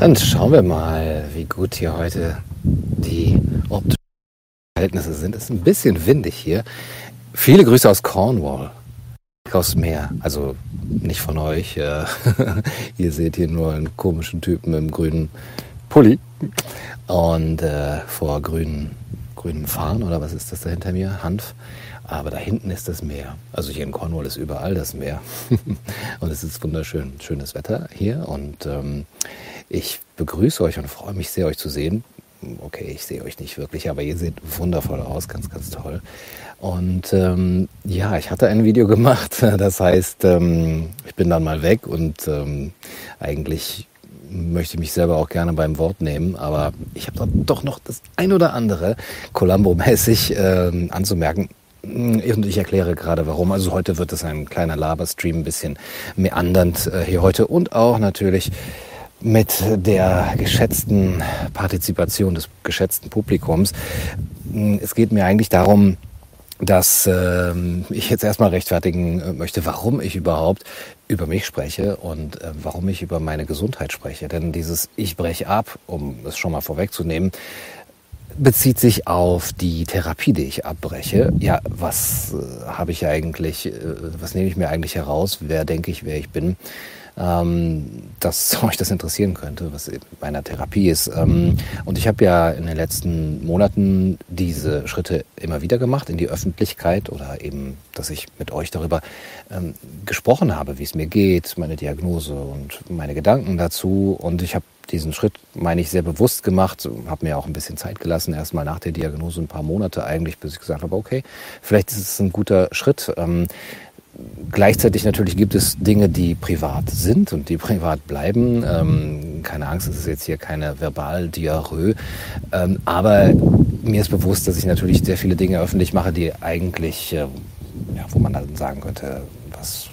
Dann schauen wir mal, wie gut hier heute die optischen Verhältnisse sind. Es ist ein bisschen windig hier. Viele Grüße aus Cornwall. Aus Meer. Also nicht von euch. Äh, ihr seht hier nur einen komischen Typen im grünen Pulli und äh, vor grünen, grünem Farn oder was ist das da hinter mir? Hanf. Aber da hinten ist das Meer. Also hier in Cornwall ist überall das Meer. und es ist wunderschön. Schönes Wetter hier. Und ähm, ich begrüße euch und freue mich sehr, euch zu sehen. Okay, ich sehe euch nicht wirklich, aber ihr seht wundervoll aus. Ganz, ganz toll. Und ähm, ja, ich hatte ein Video gemacht. Das heißt, ähm, ich bin dann mal weg und ähm, eigentlich möchte mich selber auch gerne beim Wort nehmen, aber ich habe doch noch das ein oder andere Columbo-mäßig äh, anzumerken. Und ich erkläre gerade warum. Also heute wird es ein kleiner Laberstream, ein bisschen meandernd äh, hier heute und auch natürlich mit der geschätzten Partizipation des geschätzten Publikums. Es geht mir eigentlich darum, dass äh, ich jetzt erstmal rechtfertigen äh, möchte, warum ich überhaupt über mich spreche und äh, warum ich über meine Gesundheit spreche. Denn dieses Ich breche ab, um es schon mal vorwegzunehmen, bezieht sich auf die Therapie, die ich abbreche. Ja, was äh, habe ich eigentlich, äh, was nehme ich mir eigentlich heraus? Wer denke ich, wer ich bin? Ähm, dass euch das interessieren könnte, was bei einer Therapie ist. Ähm, und ich habe ja in den letzten Monaten diese Schritte immer wieder gemacht in die Öffentlichkeit oder eben, dass ich mit euch darüber ähm, gesprochen habe, wie es mir geht, meine Diagnose und meine Gedanken dazu. Und ich habe diesen Schritt, meine ich, sehr bewusst gemacht, habe mir auch ein bisschen Zeit gelassen, erstmal nach der Diagnose ein paar Monate eigentlich, bis ich gesagt habe, okay, vielleicht ist es ein guter Schritt. Ähm, Gleichzeitig natürlich gibt es Dinge, die privat sind und die privat bleiben. Ähm, keine Angst, es ist jetzt hier keine Verbaldiarrhoe. Ähm, aber mir ist bewusst, dass ich natürlich sehr viele Dinge öffentlich mache, die eigentlich, äh, ja, wo man dann sagen könnte, was,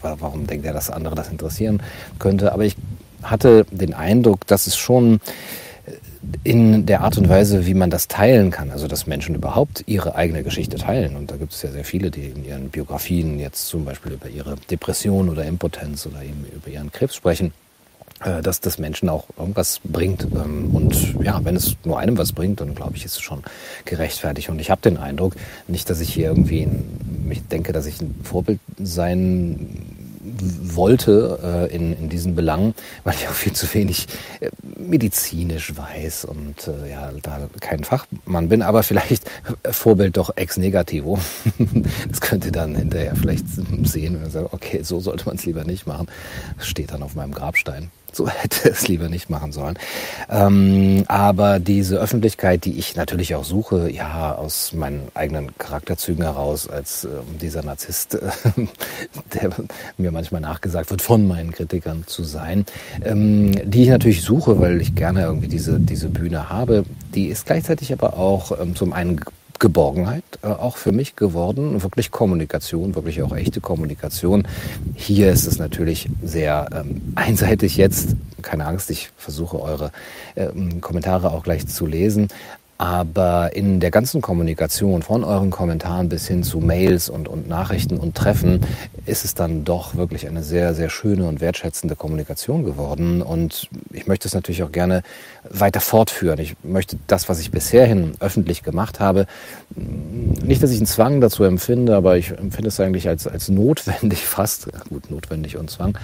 warum denkt er, dass andere das interessieren könnte. Aber ich hatte den Eindruck, dass es schon in der Art und Weise, wie man das teilen kann. Also dass Menschen überhaupt ihre eigene Geschichte teilen. Und da gibt es ja sehr viele, die in ihren Biografien jetzt zum Beispiel über ihre Depression oder Impotenz oder eben über ihren Krebs sprechen äh, dass das Menschen auch irgendwas bringt. Ähm, und ja, wenn es nur einem was bringt, dann glaube ich, ist es schon gerechtfertigt. Und ich habe den Eindruck, nicht, dass ich hier irgendwie, ein, ich denke, dass ich ein Vorbild sein wollte äh, in, in diesen Belangen, weil ich auch viel zu wenig äh, medizinisch weiß und äh, ja, da kein Fachmann bin, aber vielleicht Vorbild doch ex negativo. das könnte dann hinterher vielleicht sehen und sagen, okay, so sollte man es lieber nicht machen. Das steht dann auf meinem Grabstein so hätte es lieber nicht machen sollen. Ähm, aber diese Öffentlichkeit, die ich natürlich auch suche, ja, aus meinen eigenen Charakterzügen heraus, als äh, dieser Narzisst, äh, der mir manchmal nachgesagt wird, von meinen Kritikern zu sein, ähm, die ich natürlich suche, weil ich gerne irgendwie diese, diese Bühne habe, die ist gleichzeitig aber auch ähm, zum einen Geborgenheit äh, auch für mich geworden. Wirklich Kommunikation, wirklich auch echte Kommunikation. Hier ist es natürlich sehr ähm, einseitig jetzt. Keine Angst, ich versuche eure ähm, Kommentare auch gleich zu lesen. Aber in der ganzen Kommunikation, von euren Kommentaren bis hin zu Mails und, und Nachrichten und Treffen, ist es dann doch wirklich eine sehr, sehr schöne und wertschätzende Kommunikation geworden. Und ich möchte es natürlich auch gerne weiter fortführen. Ich möchte das, was ich bisherhin öffentlich gemacht habe, nicht, dass ich einen Zwang dazu empfinde, aber ich empfinde es eigentlich als, als notwendig fast, gut, notwendig und Zwang,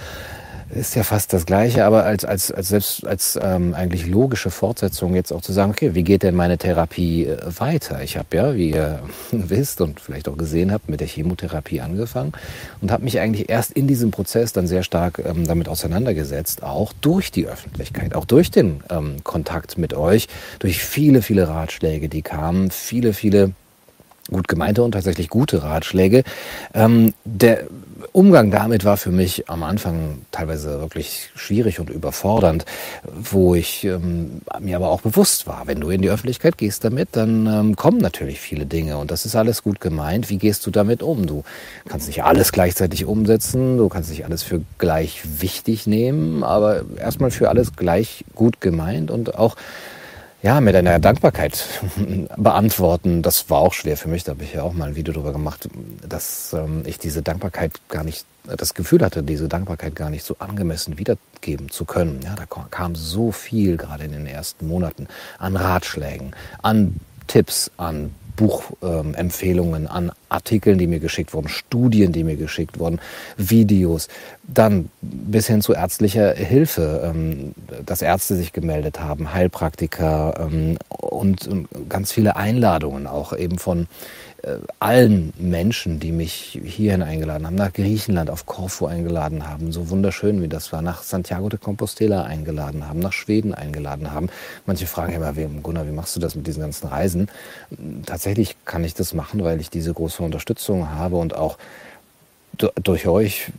ist ja fast das Gleiche, aber als, als, als selbst als ähm, eigentlich logische Fortsetzung jetzt auch zu sagen, okay, wie geht denn meine Therapie äh, weiter? Ich habe ja, wie ihr wisst und vielleicht auch gesehen habt, mit der Chemotherapie angefangen und habe mich eigentlich erst in diesem Prozess dann sehr stark ähm, damit auseinandergesetzt, auch durch die Öffentlichkeit, auch durch den ähm, Kontakt mit euch, durch viele, viele Ratschläge, die kamen, viele, viele gut gemeinte und tatsächlich gute Ratschläge. Ähm, der Umgang damit war für mich am Anfang teilweise wirklich schwierig und überfordernd, wo ich ähm, mir aber auch bewusst war, wenn du in die Öffentlichkeit gehst damit, dann ähm, kommen natürlich viele Dinge und das ist alles gut gemeint. Wie gehst du damit um? Du kannst nicht alles gleichzeitig umsetzen, du kannst nicht alles für gleich wichtig nehmen, aber erstmal für alles gleich gut gemeint und auch ja, mit einer Dankbarkeit beantworten. Das war auch schwer für mich. Da habe ich ja auch mal ein Video darüber gemacht, dass ähm, ich diese Dankbarkeit gar nicht, das Gefühl hatte, diese Dankbarkeit gar nicht so angemessen wiedergeben zu können. Ja, da kam so viel gerade in den ersten Monaten an Ratschlägen, an Tipps, an Buchempfehlungen, an Artikeln, die mir geschickt wurden, Studien, die mir geschickt wurden, Videos, dann bis hin zu ärztlicher Hilfe, ähm, dass Ärzte sich gemeldet haben, Heilpraktiker ähm, und ganz viele Einladungen auch eben von allen Menschen, die mich hierhin eingeladen haben, nach Griechenland, auf Korfu eingeladen haben, so wunderschön wie das war, nach Santiago de Compostela eingeladen haben, nach Schweden eingeladen haben. Manche fragen immer, Gunnar, wie machst du das mit diesen ganzen Reisen? Tatsächlich kann ich das machen, weil ich diese große Unterstützung habe und auch durch euch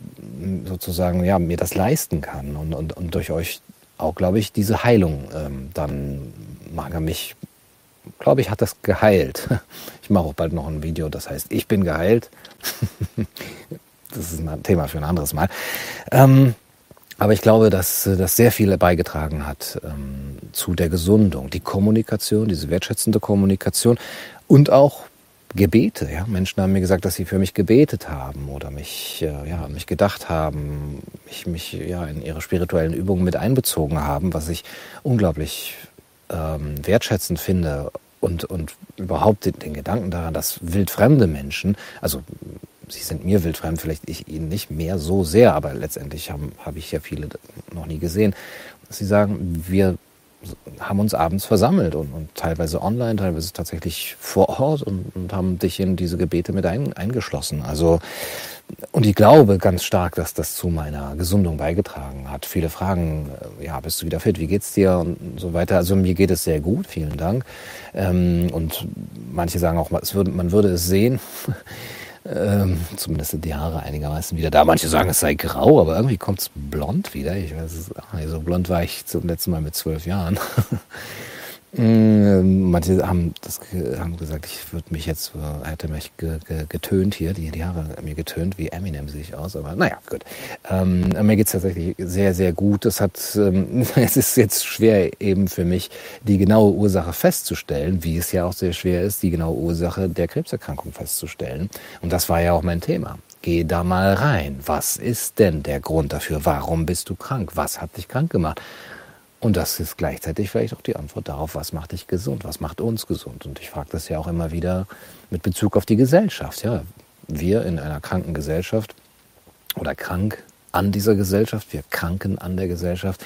sozusagen ja, mir das leisten kann und, und, und durch euch auch, glaube ich, diese Heilung ähm, dann mag er mich glaube ich, hat das geheilt. Ich mache auch bald noch ein Video, das heißt, ich bin geheilt. Das ist ein Thema für ein anderes Mal. Ähm, aber ich glaube, dass das sehr viel beigetragen hat ähm, zu der Gesundung. Die Kommunikation, diese wertschätzende Kommunikation und auch Gebete. Ja? Menschen haben mir gesagt, dass sie für mich gebetet haben oder mich, äh, ja, mich gedacht haben, mich, mich ja, in ihre spirituellen Übungen mit einbezogen haben, was ich unglaublich ähm, wertschätzend finde und, und überhaupt den, den Gedanken daran, dass wildfremde Menschen, also sie sind mir wildfremd, vielleicht ich ihnen nicht mehr so sehr, aber letztendlich habe hab ich ja viele noch nie gesehen, dass sie sagen, wir haben uns abends versammelt und, und teilweise online, teilweise tatsächlich vor Ort und, und haben dich in diese Gebete mit ein, eingeschlossen. Also und ich glaube ganz stark, dass das zu meiner Gesundung beigetragen hat. Viele fragen, äh, ja, bist du wieder fit? Wie geht's dir? Und so weiter. Also mir geht es sehr gut, vielen Dank. Ähm, und manche sagen auch, man würde es sehen. Ähm, zumindest sind die Haare einigermaßen wieder da. Manche sagen, es sei grau, aber irgendwie kommt es blond wieder. Ich weiß. So blond war ich zum letzten Mal mit zwölf Jahren. Mm, manche haben, das, haben gesagt, ich würde mich jetzt, äh, hätte mich getönt hier, die, die Haare mir getönt, wie Eminem sehe ich aus, aber naja, gut. Ähm, mir geht's tatsächlich sehr, sehr gut. Es, hat, ähm, es ist jetzt schwer eben für mich, die genaue Ursache festzustellen, wie es ja auch sehr schwer ist, die genaue Ursache der Krebserkrankung festzustellen. Und das war ja auch mein Thema. Geh da mal rein. Was ist denn der Grund dafür? Warum bist du krank? Was hat dich krank gemacht? Und das ist gleichzeitig vielleicht auch die Antwort darauf, was macht dich gesund, was macht uns gesund. Und ich frage das ja auch immer wieder mit Bezug auf die Gesellschaft. Ja, wir in einer kranken Gesellschaft oder krank an dieser Gesellschaft, wir kranken an der Gesellschaft.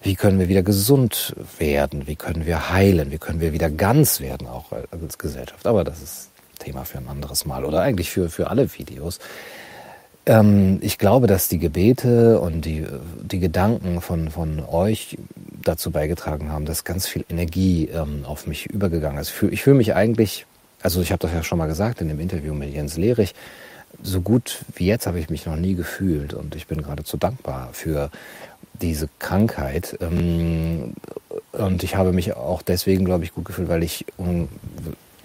Wie können wir wieder gesund werden? Wie können wir heilen? Wie können wir wieder ganz werden, auch als Gesellschaft? Aber das ist Thema für ein anderes Mal oder eigentlich für, für alle Videos. Ähm, ich glaube, dass die Gebete und die, die Gedanken von, von euch dazu beigetragen haben, dass ganz viel Energie ähm, auf mich übergegangen ist. Ich fühle fühl mich eigentlich, also ich habe das ja schon mal gesagt in dem Interview mit Jens Lehrich, so gut wie jetzt habe ich mich noch nie gefühlt und ich bin geradezu dankbar für diese Krankheit. Ähm, und ich habe mich auch deswegen, glaube ich, gut gefühlt, weil ich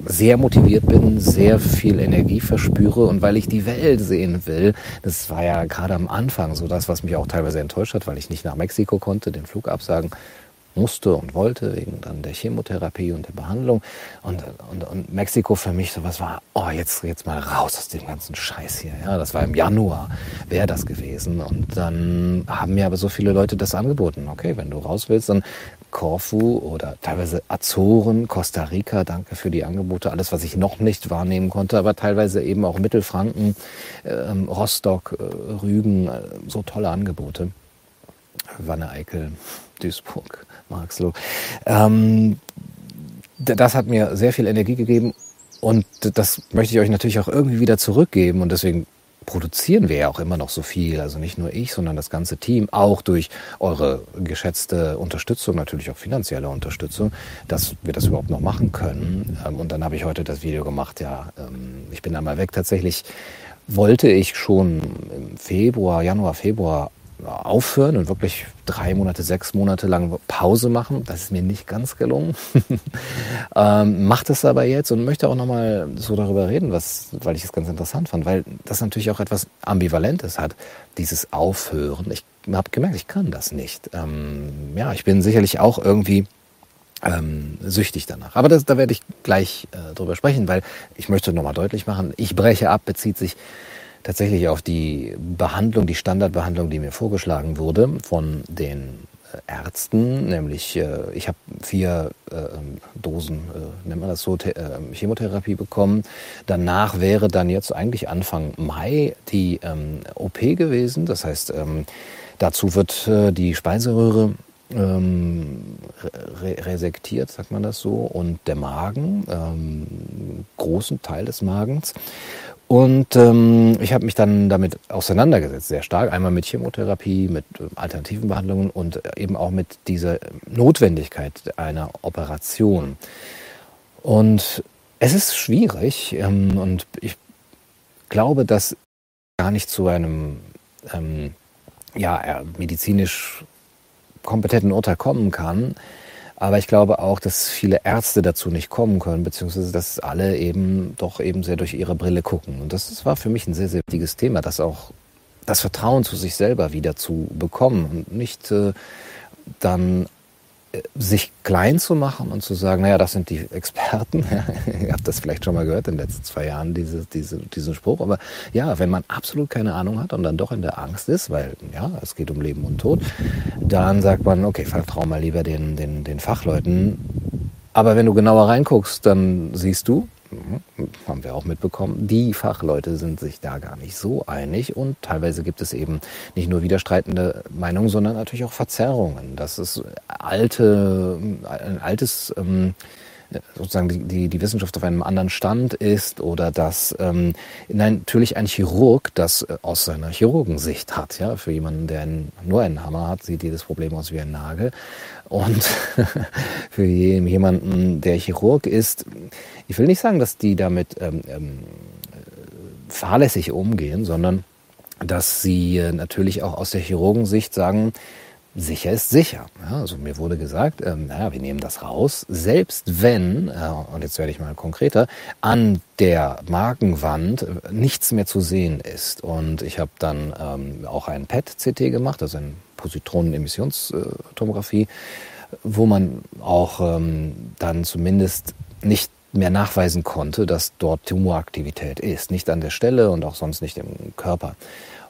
sehr motiviert bin, sehr viel Energie verspüre und weil ich die Welt sehen will. Das war ja gerade am Anfang so das, was mich auch teilweise enttäuscht hat, weil ich nicht nach Mexiko konnte, den Flug absagen musste und wollte, wegen dann der Chemotherapie und der Behandlung. Und, und, und Mexiko für mich sowas war, oh, jetzt, jetzt mal raus aus dem ganzen Scheiß hier. Ja, das war im Januar, wäre das gewesen. Und dann haben mir aber so viele Leute das angeboten. Okay, wenn du raus willst, dann Korfu oder teilweise Azoren, Costa Rica, danke für die Angebote, alles, was ich noch nicht wahrnehmen konnte, aber teilweise eben auch Mittelfranken, ähm, Rostock, äh, Rügen, äh, so tolle Angebote. Wanne Eickel, Duisburg, Marxloh. Ähm, das hat mir sehr viel Energie gegeben und das möchte ich euch natürlich auch irgendwie wieder zurückgeben und deswegen produzieren wir ja auch immer noch so viel. Also nicht nur ich, sondern das ganze Team, auch durch eure geschätzte Unterstützung, natürlich auch finanzielle Unterstützung, dass wir das überhaupt noch machen können. Ähm, und dann habe ich heute das Video gemacht, ja, ähm, ich bin einmal weg. Tatsächlich wollte ich schon im Februar, Januar, Februar aufhören und wirklich drei Monate, sechs Monate lang Pause machen. Das ist mir nicht ganz gelungen. ähm, macht es aber jetzt und möchte auch nochmal so darüber reden, was, weil ich es ganz interessant fand, weil das natürlich auch etwas Ambivalentes hat, dieses Aufhören. Ich habe gemerkt, ich kann das nicht. Ähm, ja, ich bin sicherlich auch irgendwie ähm, süchtig danach. Aber das, da werde ich gleich äh, drüber sprechen, weil ich möchte nochmal deutlich machen, ich breche ab bezieht sich tatsächlich auf die Behandlung, die Standardbehandlung, die mir vorgeschlagen wurde von den äh, Ärzten, nämlich äh, ich habe vier äh, ähm, Dosen, nennt man das so, äh, Chemotherapie bekommen. Danach wäre dann jetzt eigentlich Anfang Mai die ähm, OP gewesen. Das heißt, ähm, dazu wird die Speiseröhre ähm, re resektiert, sagt man das so, und der Magen, ähm, großen Teil des Magens. Und ähm, ich habe mich dann damit auseinandergesetzt, sehr stark. Einmal mit Chemotherapie, mit äh, alternativen Behandlungen und eben auch mit dieser Notwendigkeit einer Operation. Und es ist schwierig ähm, und ich glaube, dass gar nicht zu einem ähm, ja, medizinisch kompetenten Urteil kommen kann, aber ich glaube auch, dass viele Ärzte dazu nicht kommen können, beziehungsweise dass alle eben doch eben sehr durch ihre Brille gucken. Und das war für mich ein sehr, sehr wichtiges Thema, das auch das Vertrauen zu sich selber wieder zu bekommen und nicht äh, dann sich klein zu machen und zu sagen, naja, das sind die Experten. Ihr habt das vielleicht schon mal gehört in den letzten zwei Jahren, diese, diese, diesen Spruch. Aber ja, wenn man absolut keine Ahnung hat und dann doch in der Angst ist, weil ja, es geht um Leben und Tod, dann sagt man, okay, vertrau mal lieber den, den, den Fachleuten. Aber wenn du genauer reinguckst, dann siehst du, Mhm. haben wir auch mitbekommen, die Fachleute sind sich da gar nicht so einig und teilweise gibt es eben nicht nur widerstreitende Meinungen, sondern natürlich auch Verzerrungen. Das ist alte, ein altes ähm, sozusagen die, die, die Wissenschaft auf einem anderen Stand ist oder dass ähm, natürlich ein Chirurg das äh, aus seiner Chirurgensicht hat. Ja? Für jemanden, der nur einen Hammer hat, sieht jedes Problem aus wie ein Nagel. Und für jemanden, der Chirurg ist, ich will nicht sagen, dass die damit ähm, ähm, fahrlässig umgehen, sondern dass sie äh, natürlich auch aus der Chirurgensicht sagen, sicher ist sicher. Ja, also mir wurde gesagt, ähm, naja, wir nehmen das raus, selbst wenn, äh, und jetzt werde ich mal konkreter, an der Magenwand äh, nichts mehr zu sehen ist. Und ich habe dann ähm, auch ein PET-CT gemacht, also eine Positronenemissionstomographie, wo man auch ähm, dann zumindest nicht mehr nachweisen konnte, dass dort Tumoraktivität ist. Nicht an der Stelle und auch sonst nicht im Körper.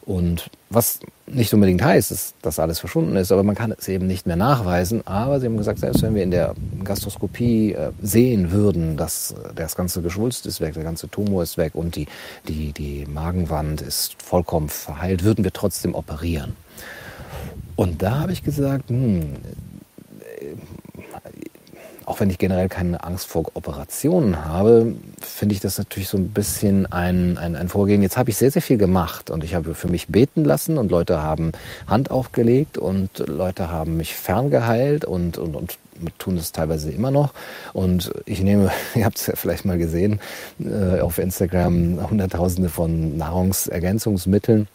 Und was nicht unbedingt heißt, dass das alles verschwunden ist, aber man kann es eben nicht mehr nachweisen. Aber sie haben gesagt, selbst wenn wir in der Gastroskopie äh, sehen würden, dass das ganze Geschwulst ist weg, der ganze Tumor ist weg und die, die, die Magenwand ist vollkommen verheilt, würden wir trotzdem operieren. Und da habe ich gesagt, hm, auch wenn ich generell keine Angst vor Operationen habe, finde ich das natürlich so ein bisschen ein, ein, ein Vorgehen. Jetzt habe ich sehr, sehr viel gemacht und ich habe für mich beten lassen und Leute haben Hand aufgelegt und Leute haben mich ferngeheilt und, und, und tun das teilweise immer noch. Und ich nehme, ihr habt es ja vielleicht mal gesehen, äh, auf Instagram Hunderttausende von Nahrungsergänzungsmitteln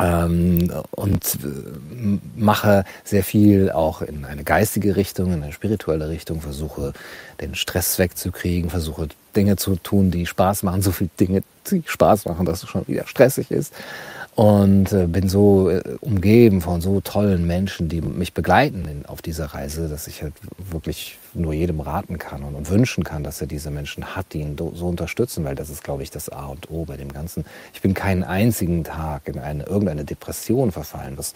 ähm, und äh, mache sehr viel auch in eine geistige Richtung, in eine spirituelle Richtung, versuche den Stress wegzukriegen, versuche Dinge zu tun, die Spaß machen, so viele Dinge, die Spaß machen, dass es schon wieder stressig ist und äh, bin so äh, umgeben von so tollen Menschen, die mich begleiten auf dieser Reise, dass ich halt wirklich nur jedem raten kann und, und, wünschen kann, dass er diese Menschen hat, die ihn so unterstützen, weil das ist, glaube ich, das A und O bei dem Ganzen. Ich bin keinen einzigen Tag in eine, irgendeine Depression verfallen, was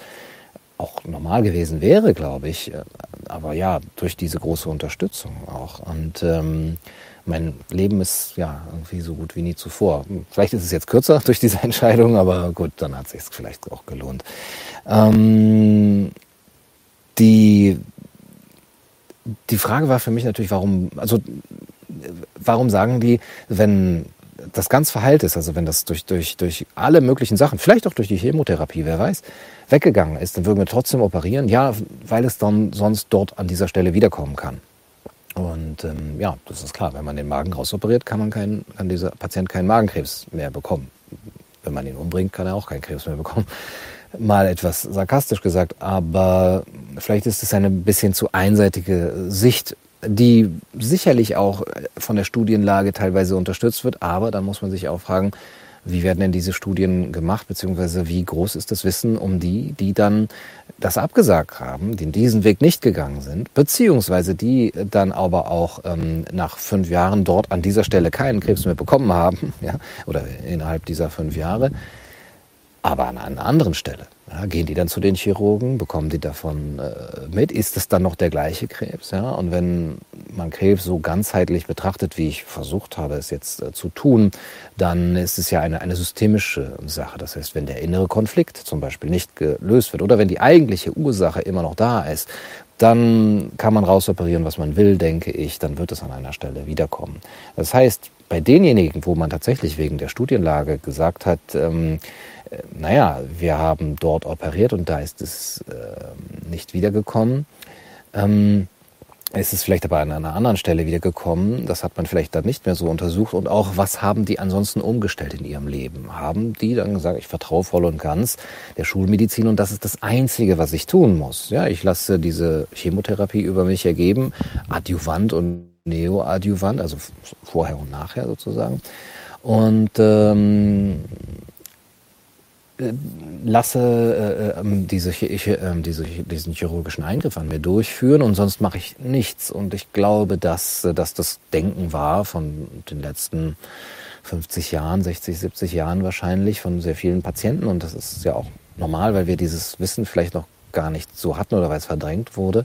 auch normal gewesen wäre, glaube ich. Äh, aber ja, durch diese große Unterstützung auch. Und ähm, mein Leben ist ja irgendwie so gut wie nie zuvor. Vielleicht ist es jetzt kürzer durch diese Entscheidung, aber gut, dann hat es sich vielleicht auch gelohnt. Ähm, die, die Frage war für mich natürlich, warum, also warum sagen die, wenn das ganz verheilt ist, also wenn das durch, durch, durch alle möglichen Sachen, vielleicht auch durch die Chemotherapie, wer weiß, weggegangen ist, dann würden wir trotzdem operieren? Ja, weil es dann sonst dort an dieser Stelle wiederkommen kann. Und ähm, ja, das ist klar, wenn man den Magen rausoperiert, kann, man kein, kann dieser Patient keinen Magenkrebs mehr bekommen. Wenn man ihn umbringt, kann er auch keinen Krebs mehr bekommen. Mal etwas sarkastisch gesagt, aber vielleicht ist es eine bisschen zu einseitige Sicht, die sicherlich auch von der Studienlage teilweise unterstützt wird, aber dann muss man sich auch fragen, wie werden denn diese Studien gemacht, beziehungsweise wie groß ist das Wissen um die, die dann das abgesagt haben, die diesen Weg nicht gegangen sind, beziehungsweise die dann aber auch ähm, nach fünf Jahren dort an dieser Stelle keinen Krebs mehr bekommen haben, ja, oder innerhalb dieser fünf Jahre, aber an einer anderen Stelle. Ja, gehen die dann zu den Chirurgen, bekommen die davon äh, mit? Ist es dann noch der gleiche Krebs? Ja? Und wenn man Krebs so ganzheitlich betrachtet, wie ich versucht habe, es jetzt äh, zu tun, dann ist es ja eine, eine systemische Sache. Das heißt, wenn der innere Konflikt zum Beispiel nicht gelöst wird oder wenn die eigentliche Ursache immer noch da ist, dann kann man rausoperieren, was man will, denke ich, dann wird es an einer Stelle wiederkommen. Das heißt, bei denjenigen, wo man tatsächlich wegen der Studienlage gesagt hat, ähm, äh, naja, wir haben dort operiert und da ist es äh, nicht wiedergekommen. Ähm, es ist vielleicht aber an einer anderen Stelle wiedergekommen. Das hat man vielleicht dann nicht mehr so untersucht. Und auch, was haben die ansonsten umgestellt in ihrem Leben? Haben die dann gesagt, ich vertraue voll und ganz der Schulmedizin und das ist das Einzige, was ich tun muss. Ja, ich lasse diese Chemotherapie über mich ergeben, adjuvant und neoadjuvant, also vorher und nachher sozusagen. Und ähm, lasse äh, ähm, diese, ich, äh, diese, diesen chirurgischen Eingriff an mir durchführen und sonst mache ich nichts. Und ich glaube, dass, äh, dass das Denken war von den letzten 50 Jahren, 60, 70 Jahren wahrscheinlich von sehr vielen Patienten. Und das ist ja auch normal, weil wir dieses Wissen vielleicht noch gar nicht so hatten oder weil es verdrängt wurde.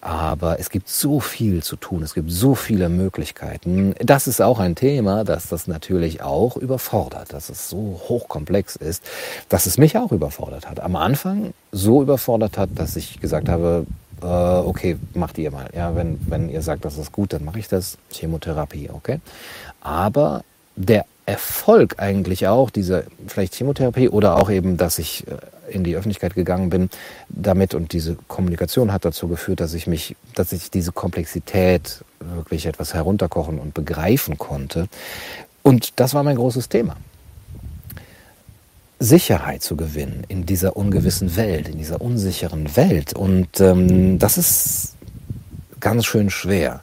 Aber es gibt so viel zu tun, es gibt so viele Möglichkeiten. Das ist auch ein Thema, dass das natürlich auch überfordert, dass es so hochkomplex ist, dass es mich auch überfordert hat. Am Anfang so überfordert hat, dass ich gesagt habe, äh, okay, macht ihr mal. Ja, wenn, wenn ihr sagt, das ist gut, dann mache ich das. Chemotherapie, okay. Aber der Erfolg eigentlich auch, diese vielleicht Chemotherapie oder auch eben, dass ich äh, in die Öffentlichkeit gegangen bin damit und diese Kommunikation hat dazu geführt, dass ich mich, dass ich diese Komplexität wirklich etwas herunterkochen und begreifen konnte. Und das war mein großes Thema. Sicherheit zu gewinnen in dieser ungewissen Welt, in dieser unsicheren Welt. Und ähm, das ist ganz schön schwer.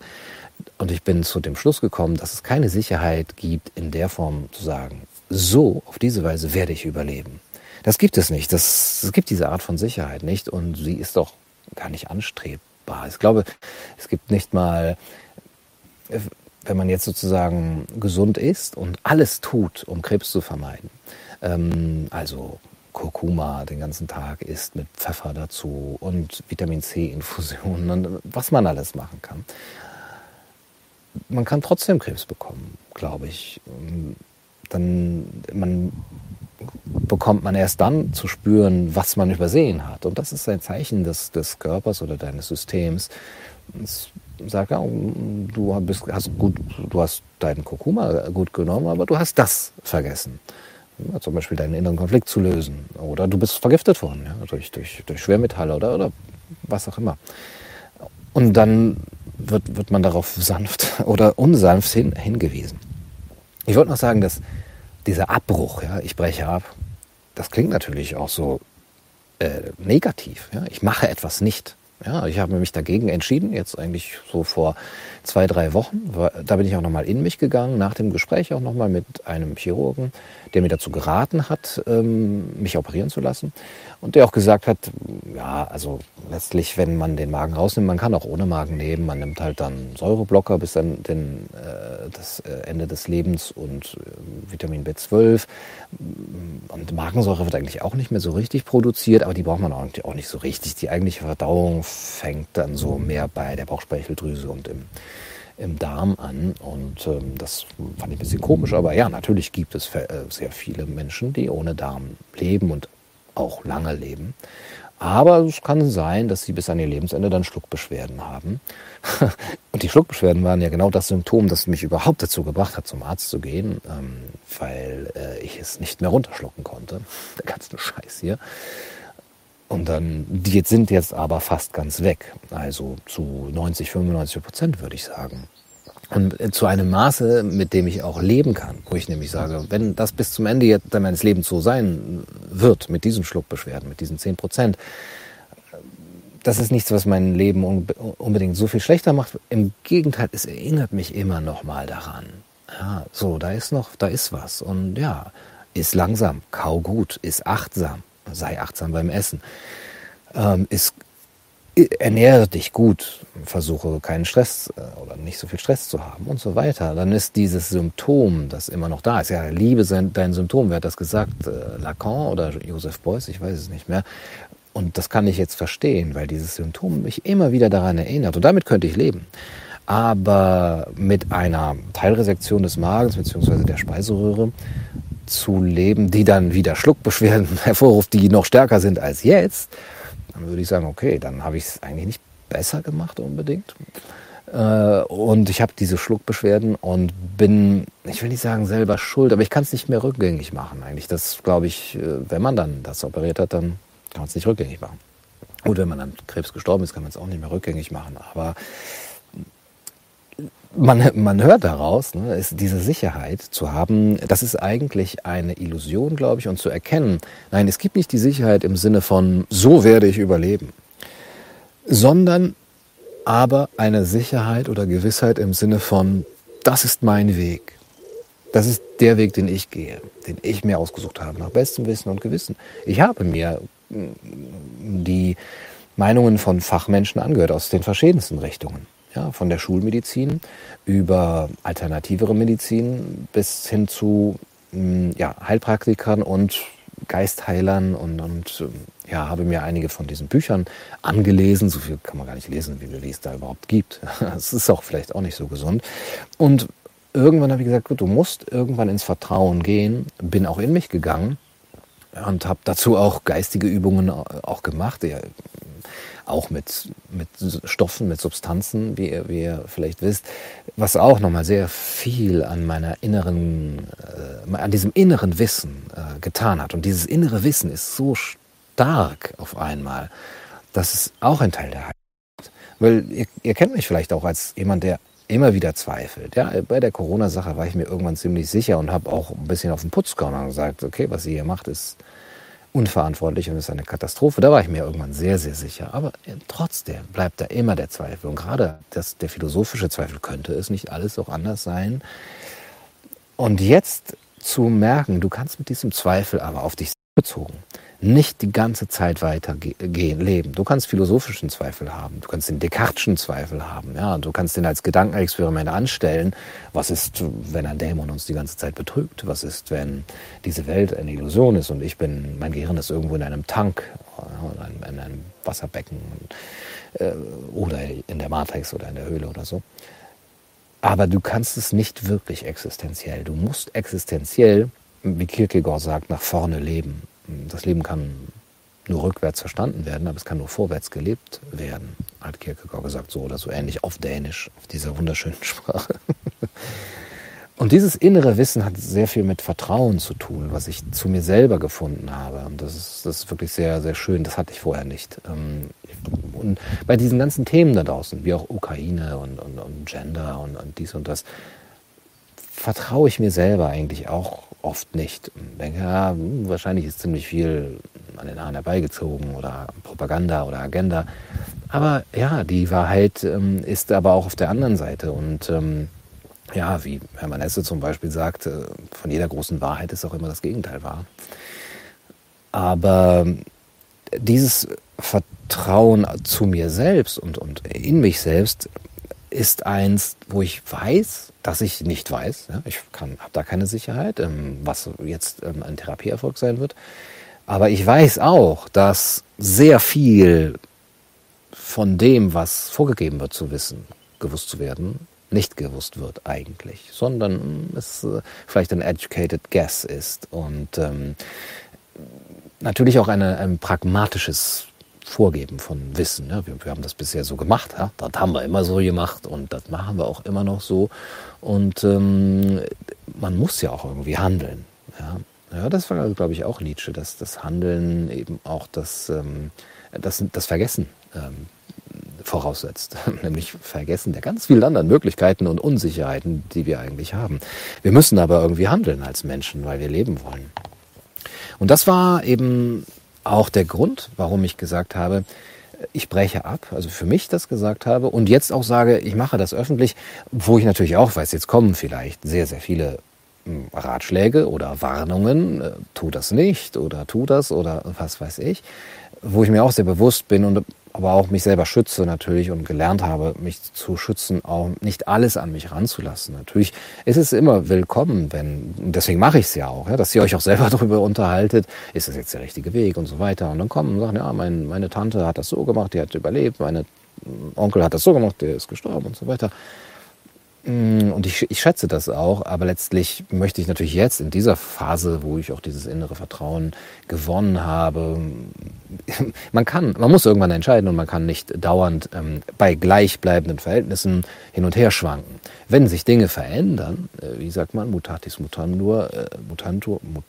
Und ich bin zu dem Schluss gekommen, dass es keine Sicherheit gibt, in der Form zu sagen, so, auf diese Weise werde ich überleben. Das gibt es nicht. Das, es gibt diese Art von Sicherheit nicht und sie ist doch gar nicht anstrebbar. Ich glaube, es gibt nicht mal, wenn man jetzt sozusagen gesund ist und alles tut, um Krebs zu vermeiden, ähm, also Kurkuma den ganzen Tag isst mit Pfeffer dazu und Vitamin C-Infusionen und was man alles machen kann. Man kann trotzdem Krebs bekommen, glaube ich. Dann, man bekommt man erst dann zu spüren, was man übersehen hat. Und das ist ein Zeichen des, des Körpers oder deines Systems. Es sagt, ja, du bist, hast gut, du hast deinen Kurkuma gut genommen, aber du hast das vergessen. Ja, zum Beispiel deinen inneren Konflikt zu lösen. Oder du bist vergiftet worden ja, durch, durch, durch Schwermetalle oder, oder was auch immer. Und dann wird, wird man darauf sanft oder unsanft hin, hingewiesen. Ich wollte noch sagen, dass dieser Abbruch, ja, ich breche ab, das klingt natürlich auch so äh, negativ. Ja? Ich mache etwas nicht. Ja, ich habe mich dagegen entschieden, jetzt eigentlich so vor zwei, drei Wochen. Da bin ich auch nochmal in mich gegangen, nach dem Gespräch auch nochmal mit einem Chirurgen, der mir dazu geraten hat, ähm, mich operieren zu lassen. Und der auch gesagt hat, ja, also letztlich, wenn man den Magen rausnimmt, man kann auch ohne Magen leben. Man nimmt halt dann Säureblocker bis dann den, äh, das äh, Ende des Lebens und äh, Vitamin B12. Und Magensäure wird eigentlich auch nicht mehr so richtig produziert, aber die braucht man auch nicht so richtig. Die eigentliche Verdauung fängt dann so mehr bei der Bauchspeicheldrüse und im im Darm an. Und ähm, das fand ich ein bisschen komisch, aber ja, natürlich gibt es äh, sehr viele Menschen, die ohne Darm leben und auch lange leben. Aber es kann sein, dass sie bis an ihr Lebensende dann Schluckbeschwerden haben. Und die Schluckbeschwerden waren ja genau das Symptom, das mich überhaupt dazu gebracht hat, zum Arzt zu gehen, ähm, weil äh, ich es nicht mehr runterschlucken konnte. Der ganze Scheiß hier. Und dann, die sind jetzt aber fast ganz weg. Also zu 90, 95 Prozent würde ich sagen. Und zu einem Maße, mit dem ich auch leben kann, wo ich nämlich sage, wenn das bis zum Ende meines Lebens so sein wird, mit diesen Schluckbeschwerden, mit diesen 10 Prozent, das ist nichts, was mein Leben unbedingt so viel schlechter macht. Im Gegenteil, es erinnert mich immer noch mal daran. Ja, so, da ist noch, da ist was. Und ja, ist langsam, kau gut, ist achtsam, sei achtsam beim Essen, ähm, ist ernähre dich gut, versuche keinen Stress äh, oder nicht so viel Stress zu haben und so weiter, dann ist dieses Symptom, das immer noch da ist, ja, Liebe sein, dein Symptom, wer hat das gesagt? Äh, Lacan oder Joseph Beuys, ich weiß es nicht mehr. Und das kann ich jetzt verstehen, weil dieses Symptom mich immer wieder daran erinnert. Und damit könnte ich leben. Aber mit einer Teilresektion des Magens bzw. der Speiseröhre zu leben, die dann wieder Schluckbeschwerden hervorruft, die noch stärker sind als jetzt, dann würde ich sagen, okay, dann habe ich es eigentlich nicht besser gemacht unbedingt. Äh, und ich habe diese Schluckbeschwerden und bin, ich will nicht sagen selber schuld, aber ich kann es nicht mehr rückgängig machen eigentlich. Das glaube ich, äh, wenn man dann das operiert hat, dann kann man es nicht rückgängig machen. Und wenn man an Krebs gestorben ist, kann man es auch nicht mehr rückgängig machen. Aber man, man hört daraus, ne, ist diese Sicherheit zu haben, das ist eigentlich eine Illusion, glaube ich, und zu erkennen, nein, es gibt nicht die Sicherheit im Sinne von, so werde ich überleben, sondern aber eine Sicherheit oder Gewissheit im Sinne von, das ist mein Weg. Das ist der Weg, den ich gehe, den ich mir ausgesucht habe, nach bestem Wissen und Gewissen. Ich habe mir mm, die Meinungen von Fachmenschen angehört aus den verschiedensten Richtungen ja, von der Schulmedizin über alternativere Medizin bis hin zu mm, ja, Heilpraktikern und Geistheilern und, und ja, habe mir einige von diesen Büchern angelesen. So viel kann man gar nicht lesen, wie, es da überhaupt gibt. Es ist auch vielleicht auch nicht so gesund. Und irgendwann habe ich gesagt, gut, du musst irgendwann ins Vertrauen gehen. Bin auch in mich gegangen und habe dazu auch geistige Übungen auch gemacht auch mit, mit Stoffen, mit Substanzen, wie ihr, wie ihr vielleicht wisst, was auch nochmal sehr viel an meiner inneren, äh, an diesem inneren Wissen äh, getan hat. Und dieses innere Wissen ist so stark auf einmal, dass es auch ein Teil der Heilung ist. Weil ihr, ihr kennt mich vielleicht auch als jemand, der immer wieder zweifelt. Ja, bei der Corona-Sache war ich mir irgendwann ziemlich sicher und habe auch ein bisschen auf den Putz gehauen und gesagt, okay, was ihr hier macht, ist unverantwortlich und ist eine Katastrophe. Da war ich mir irgendwann sehr, sehr sicher. Aber trotzdem bleibt da immer der Zweifel. Und gerade das, der philosophische Zweifel, könnte es nicht alles auch anders sein? Und jetzt zu merken, du kannst mit diesem Zweifel aber auf dich bezogen nicht die ganze Zeit weiter gehen, leben. Du kannst philosophischen Zweifel haben, du kannst den Descartes'schen Zweifel haben, ja, du kannst den als Gedankenexperiment anstellen. Was ist, wenn ein Dämon uns die ganze Zeit betrügt? Was ist, wenn diese Welt eine Illusion ist und ich bin, mein Gehirn ist irgendwo in einem Tank, in einem Wasserbecken äh, oder in der Matrix oder in der Höhle oder so. Aber du kannst es nicht wirklich existenziell. Du musst existenziell, wie Kierkegaard sagt, nach vorne leben das Leben kann nur rückwärts verstanden werden, aber es kann nur vorwärts gelebt werden, hat Kierkegaard gesagt, so oder so ähnlich auf Dänisch, auf dieser wunderschönen Sprache. Und dieses innere Wissen hat sehr viel mit Vertrauen zu tun, was ich zu mir selber gefunden habe. Und das ist, das ist wirklich sehr, sehr schön. Das hatte ich vorher nicht. Ähm, und bei diesen ganzen Themen da draußen, wie auch Ukraine und, und, und Gender und, und dies und das, vertraue ich mir selber eigentlich auch oft nicht. Und denke, ja, hm, wahrscheinlich ist ziemlich viel an den Haaren herbeigezogen oder Propaganda oder Agenda. Aber ja, die Wahrheit ähm, ist aber auch auf der anderen Seite. Und ähm, ja, wie Hermann Hesse zum Beispiel sagt, äh, von jeder großen Wahrheit ist auch immer das Gegenteil wahr. Aber dieses Vertrauen zu mir selbst und, und in mich selbst ist eins, wo ich weiß, dass ich nicht weiß. Ja, ich habe da keine Sicherheit, ähm, was jetzt ähm, ein Therapieerfolg sein wird. Aber ich weiß auch, dass sehr viel von dem, was vorgegeben wird zu wissen, gewusst zu werden, nicht gewusst wird eigentlich, sondern es äh, vielleicht ein educated guess ist und ähm, natürlich auch eine, ein pragmatisches Vorgeben von Wissen. Ja. Wir, wir, haben das bisher so gemacht. Ja. Das haben wir immer so gemacht und das machen wir auch immer noch so. Und ähm, man muss ja auch irgendwie handeln. Ja, ja das war, glaube ich, auch Nietzsche, dass das Handeln eben auch das, ähm, das, das Vergessen ähm, voraussetzt, nämlich Vergessen der ganz vielen anderen Möglichkeiten und Unsicherheiten, die wir eigentlich haben. Wir müssen aber irgendwie handeln als Menschen, weil wir leben wollen. Und das war eben auch der Grund, warum ich gesagt habe, ich breche ab, also für mich das gesagt habe und jetzt auch sage, ich mache das öffentlich, wo ich natürlich auch weiß, jetzt kommen vielleicht sehr, sehr viele hm, Ratschläge oder Warnungen, äh, tu das nicht oder tu das oder was weiß ich, wo ich mir auch sehr bewusst bin und aber auch mich selber schütze natürlich und gelernt habe, mich zu schützen, auch nicht alles an mich ranzulassen. Natürlich ist es immer willkommen, wenn, deswegen mache ich es ja auch, ja, dass ihr euch auch selber darüber unterhaltet, ist das jetzt der richtige Weg und so weiter. Und dann kommen und sagen, ja, mein, meine Tante hat das so gemacht, die hat überlebt, meine Onkel hat das so gemacht, der ist gestorben und so weiter. Mm, und ich, ich schätze das auch, aber letztlich möchte ich natürlich jetzt in dieser Phase, wo ich auch dieses innere Vertrauen gewonnen habe, man kann, man muss irgendwann entscheiden und man kann nicht dauernd ähm, bei gleichbleibenden Verhältnissen hin und her schwanken. Wenn sich Dinge verändern, äh, wie sagt man, mutatis mutandor, äh, mutantur, mut,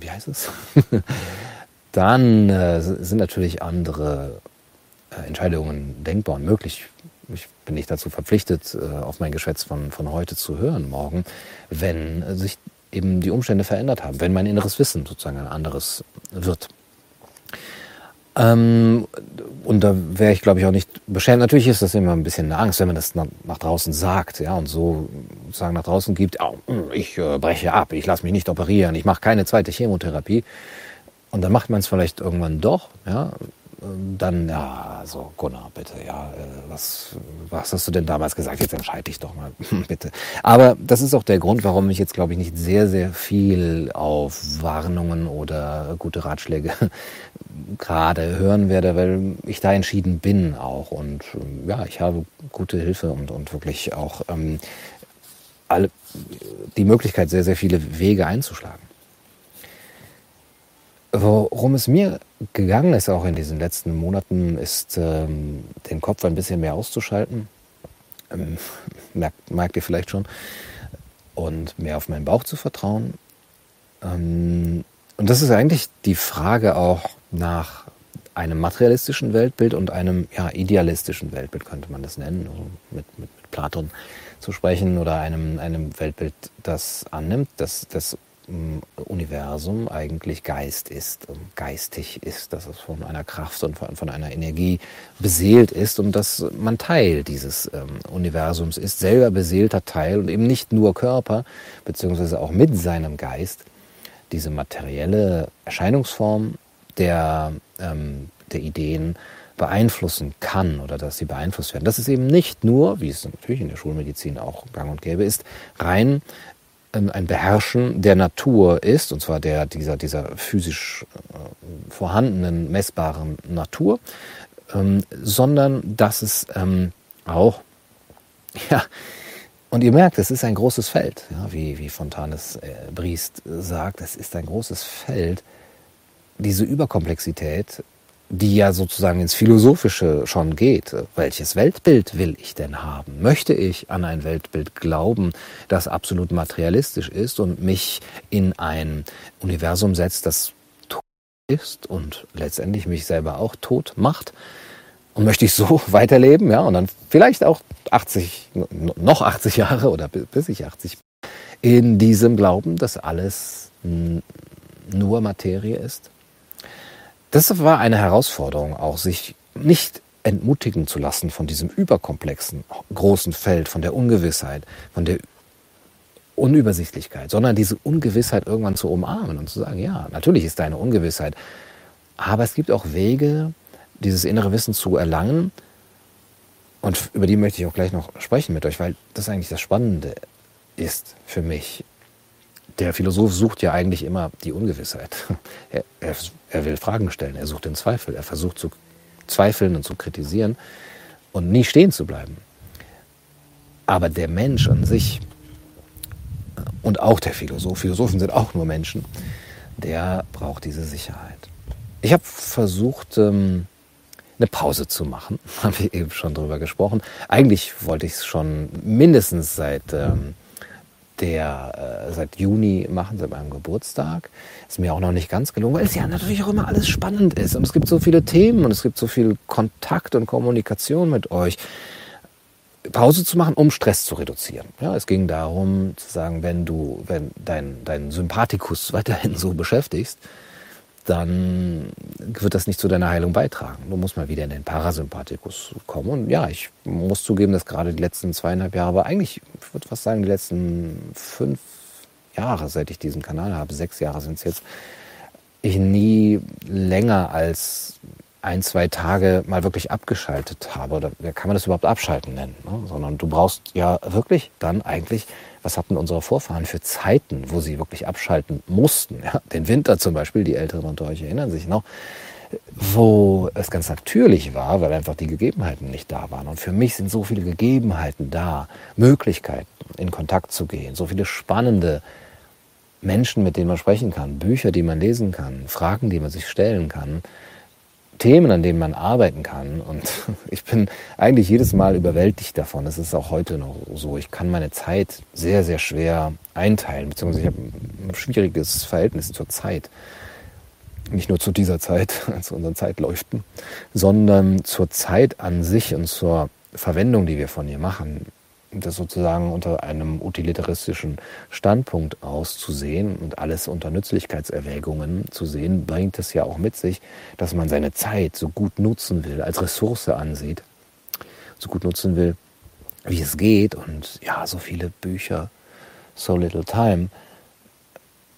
wie heißt es? Dann äh, sind natürlich andere äh, Entscheidungen denkbar und möglich ich bin nicht dazu verpflichtet, äh, auf mein Geschwätz von, von heute zu hören, morgen, wenn sich eben die Umstände verändert haben, wenn mein inneres Wissen sozusagen ein anderes wird. Ähm, und da wäre ich, glaube ich, auch nicht beschämt. Natürlich ist das immer ein bisschen eine Angst, wenn man das nach, nach draußen sagt, ja, und so sozusagen nach draußen gibt, oh, ich äh, breche ab, ich lasse mich nicht operieren, ich mache keine zweite Chemotherapie. Und dann macht man es vielleicht irgendwann doch, ja, dann, ja, so, Gunnar, bitte, ja, äh, was, was hast du denn damals gesagt? Jetzt entscheide dich doch mal, bitte. Aber das ist auch der Grund, warum ich jetzt, glaube ich, nicht sehr, sehr viel auf Warnungen oder gute Ratschläge gerade hören werde, weil ich da entschieden bin auch. Und ähm, ja, ich habe gute Hilfe und, und wirklich auch ähm, alle, die Möglichkeit, sehr, sehr viele Wege einzuschlagen. Worum es mir gegangen ist, auch in diesen letzten Monaten, ist ähm, den Kopf ein bisschen mehr auszuschalten. Ähm, merkt, merkt ihr vielleicht schon. Und mehr auf meinen Bauch zu vertrauen. Ähm, und das ist eigentlich die Frage auch nach einem materialistischen Weltbild und einem ja, idealistischen Weltbild, könnte man das nennen, also mit, mit, mit Platon zu sprechen, oder einem, einem Weltbild, das annimmt, dass das Universum eigentlich Geist ist und geistig ist, dass es von einer Kraft und von einer Energie beseelt ist und dass man Teil dieses ähm, Universums ist, selber beseelter Teil und eben nicht nur Körper, beziehungsweise auch mit seinem Geist diese materielle Erscheinungsform der, ähm, der Ideen beeinflussen kann oder dass sie beeinflusst werden. Das ist eben nicht nur, wie es natürlich in der Schulmedizin auch gang und gäbe ist, rein ähm, ein Beherrschen der Natur ist, und zwar der, dieser, dieser physisch äh, vorhandenen, messbaren Natur, ähm, sondern dass es ähm, auch, ja, und ihr merkt, es ist ein großes Feld, ja, wie, wie Fontanes äh, Briest sagt, es ist ein großes Feld, diese Überkomplexität die ja sozusagen ins Philosophische schon geht. Welches Weltbild will ich denn haben? Möchte ich an ein Weltbild glauben, das absolut materialistisch ist und mich in ein Universum setzt, das tot ist und letztendlich mich selber auch tot macht? Und möchte ich so weiterleben, ja, und dann vielleicht auch 80, noch 80 Jahre oder bis ich 80 in diesem Glauben, dass alles nur Materie ist? Das war eine Herausforderung auch, sich nicht entmutigen zu lassen von diesem überkomplexen, großen Feld, von der Ungewissheit, von der Unübersichtlichkeit, sondern diese Ungewissheit irgendwann zu umarmen und zu sagen, ja, natürlich ist da eine Ungewissheit, aber es gibt auch Wege, dieses innere Wissen zu erlangen. Und über die möchte ich auch gleich noch sprechen mit euch, weil das eigentlich das Spannende ist für mich der Philosoph sucht ja eigentlich immer die Ungewissheit. Er, er, er, will Fragen stellen, er sucht den Zweifel, er versucht zu zweifeln und zu kritisieren und nie stehen zu bleiben. Aber der Mensch an sich und auch der Philosoph, Philosophen sind auch nur Menschen, der braucht diese Sicherheit. Ich habe versucht, ähm, eine Pause zu machen, habe ich eben schon drüber gesprochen. Eigentlich wollte ich es schon mindestens seit ähm, der äh, seit Juni machen, seit meinem Geburtstag. Ist mir auch noch nicht ganz gelungen, weil es ja natürlich auch immer alles spannend ist. Und es gibt so viele Themen und es gibt so viel Kontakt und Kommunikation mit euch. Pause zu machen, um Stress zu reduzieren. Ja, es ging darum zu sagen, wenn du, wenn dein, dein Sympathikus weiterhin so beschäftigst, dann wird das nicht zu deiner Heilung beitragen. Du musst mal wieder in den Parasympathikus kommen. Und ja, ich muss zugeben, dass gerade die letzten zweieinhalb Jahre, aber eigentlich, ich würde fast sagen, die letzten fünf Jahre, seit ich diesen Kanal habe, sechs Jahre sind es jetzt, ich nie länger als ein, zwei Tage mal wirklich abgeschaltet habe. Oder kann man das überhaupt abschalten nennen? Ne? Sondern du brauchst ja wirklich dann eigentlich, was hatten unsere Vorfahren für Zeiten, wo sie wirklich abschalten mussten? Ja? Den Winter zum Beispiel, die Älteren unter euch erinnern sich noch, wo es ganz natürlich war, weil einfach die Gegebenheiten nicht da waren. Und für mich sind so viele Gegebenheiten da, Möglichkeiten in Kontakt zu gehen, so viele spannende Menschen, mit denen man sprechen kann, Bücher, die man lesen kann, Fragen, die man sich stellen kann, Themen, an denen man arbeiten kann. Und ich bin eigentlich jedes Mal überwältigt davon. Das ist auch heute noch so. Ich kann meine Zeit sehr, sehr schwer einteilen, beziehungsweise ich habe ein schwieriges Verhältnis zur Zeit. Nicht nur zu dieser Zeit, zu unseren Zeitläuften, sondern zur Zeit an sich und zur Verwendung, die wir von ihr machen das sozusagen unter einem utilitaristischen Standpunkt auszusehen und alles unter Nützlichkeitserwägungen zu sehen, bringt es ja auch mit sich, dass man seine Zeit so gut nutzen will, als Ressource ansieht, so gut nutzen will, wie es geht. Und ja, so viele Bücher, so little time,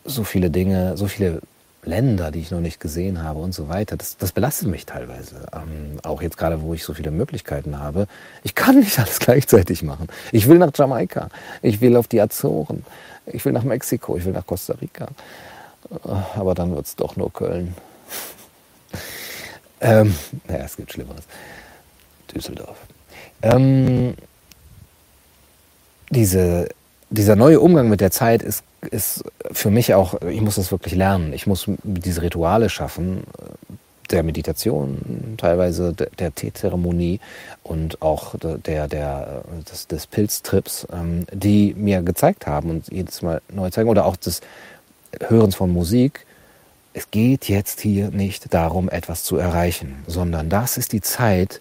so viele Dinge, so viele Länder, die ich noch nicht gesehen habe und so weiter. Das, das belastet mich teilweise. Ähm, auch jetzt gerade, wo ich so viele Möglichkeiten habe. Ich kann nicht alles gleichzeitig machen. Ich will nach Jamaika. Ich will auf die Azoren. Ich will nach Mexiko. Ich will nach Costa Rica. Äh, aber dann wird es doch nur Köln. ähm, naja, es gibt Schlimmeres. Düsseldorf. Ähm, diese dieser neue Umgang mit der Zeit ist, ist für mich auch, ich muss das wirklich lernen. Ich muss diese Rituale schaffen, äh, der Meditation, teilweise der Teezeremonie und auch der, der, des, des Pilztrips, ähm, die mir gezeigt haben und jedes Mal neu zeigen, oder auch des Hörens von Musik, es geht jetzt hier nicht darum, etwas zu erreichen, sondern das ist die Zeit,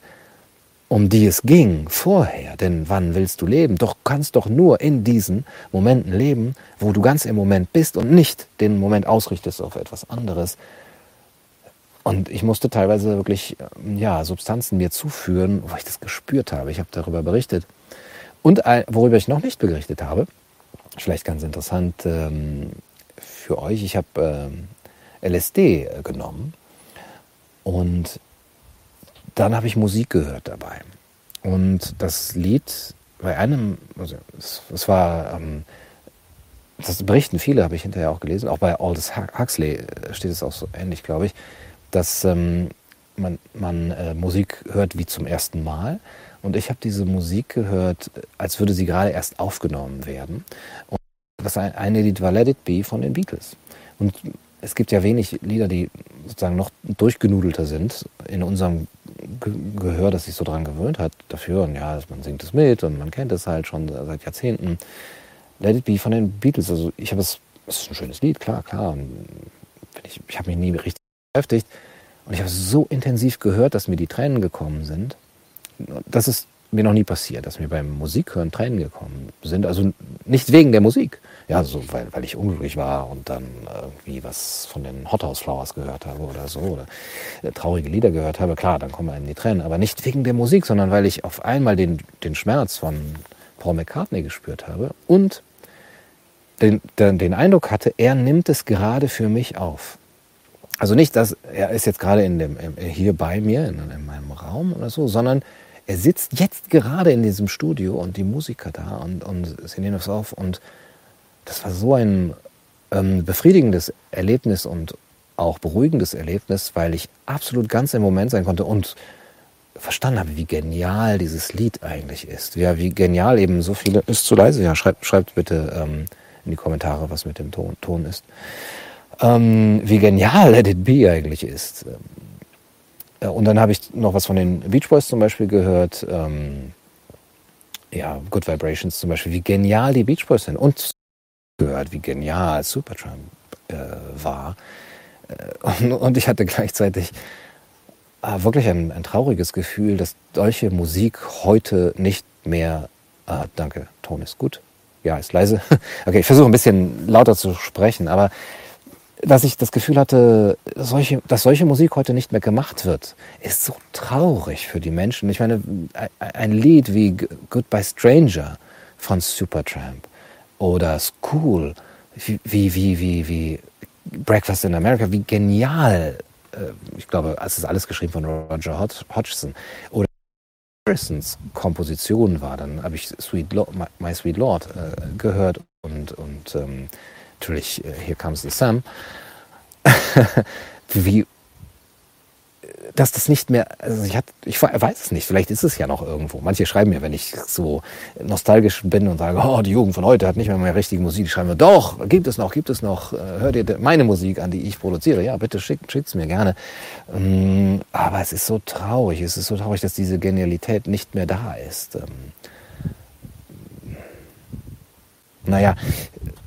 um die es ging vorher. Denn wann willst du leben? Doch kannst doch nur in diesen Momenten leben, wo du ganz im Moment bist und nicht den Moment ausrichtest auf etwas anderes. Und ich musste teilweise wirklich ähm, ja, Substanzen mir zuführen, wo ich das gespürt habe. Ich habe darüber berichtet. Und worüber ich noch nicht berichtet habe, vielleicht ganz interessant ähm, für euch, ich habe ähm, LSD genommen und dann habe ich Musik gehört dabei. Und das Lied bei einem, also es, es war, ähm, das berichten viele, habe ich hinterher auch gelesen, auch bei Aldous Huxley steht es auch so ähnlich, glaube ich, dass ähm, man, man äh, Musik hört wie zum ersten Mal. Und ich habe diese Musik gehört, als würde sie gerade erst aufgenommen werden. Und das eine Lied war Let It Be von den Beatles. Und es gibt ja wenig Lieder, die sozusagen noch durchgenudelter sind in unserem Gehör, das sich so daran gewöhnt hat dafür. Und ja, man singt es mit und man kennt es halt schon seit Jahrzehnten. Let It Be von den Beatles. Also ich habe es, es ist ein schönes Lied, klar, klar. Ich, ich habe mich nie richtig beschäftigt. Und ich habe es so intensiv gehört, dass mir die Tränen gekommen sind. Das ist mir noch nie passiert, dass mir beim Musikhören Tränen gekommen sind. Also nicht wegen der Musik, ja, so weil, weil ich unglücklich war und dann irgendwie was von den Hothouse Flowers gehört habe oder so oder äh, traurige Lieder gehört habe. Klar, dann kommen einem die Tränen, aber nicht wegen der Musik, sondern weil ich auf einmal den, den Schmerz von Paul McCartney gespürt habe und den, den, den Eindruck hatte, er nimmt es gerade für mich auf. Also nicht, dass er ist jetzt gerade in dem, hier bei mir in, in meinem Raum oder so, sondern er sitzt jetzt gerade in diesem Studio und die Musiker da und, und sie nehmen das auf und das war so ein ähm, befriedigendes Erlebnis und auch beruhigendes Erlebnis, weil ich absolut ganz im Moment sein konnte und verstanden habe, wie genial dieses Lied eigentlich ist. Ja, wie genial eben so viele. Ist zu leise, ja, schreibt, schreibt bitte ähm, in die Kommentare, was mit dem Ton, Ton ist. Ähm, wie genial Let It Be eigentlich ist. Äh, und dann habe ich noch was von den Beach Boys zum Beispiel gehört. Ähm, ja, Good Vibrations zum Beispiel, wie genial die Beach Boys sind. Und gehört, wie genial Supertramp äh, war. Äh, und, und, ich hatte gleichzeitig äh, wirklich ein, ein, trauriges Gefühl, dass solche Musik heute nicht mehr. Ah, danke, Ton ist gut. Ja, ist leise. Okay, ich versuche ein bisschen lauter zu sprechen, aber dass ich das Gefühl hatte, solche, dass solche Musik heute nicht mehr gemacht wird, ist so traurig für die Menschen. Ich meine, ein Lied wie Goodbye Stranger von Supertramp oder School, wie, wie, wie, wie, Breakfast in America, wie genial, äh, ich glaube, es ist alles geschrieben von Roger Hodgson, oder Harrisons Komposition war, dann habe ich Sweet Lord, My, My Sweet Lord äh, gehört und, und ähm, natürlich äh, Here Comes the Sun. wie dass das nicht mehr, also ich, hat, ich weiß es nicht, vielleicht ist es ja noch irgendwo. Manche schreiben mir, wenn ich so nostalgisch bin und sage, oh, die Jugend von heute hat nicht mehr mehr richtige Musik, die schreiben mir, doch, gibt es noch, gibt es noch, äh, hört ihr meine Musik an, die ich produziere? Ja, bitte schickt es mir gerne. Ähm, aber es ist so traurig, es ist so traurig, dass diese Genialität nicht mehr da ist. Ähm, naja,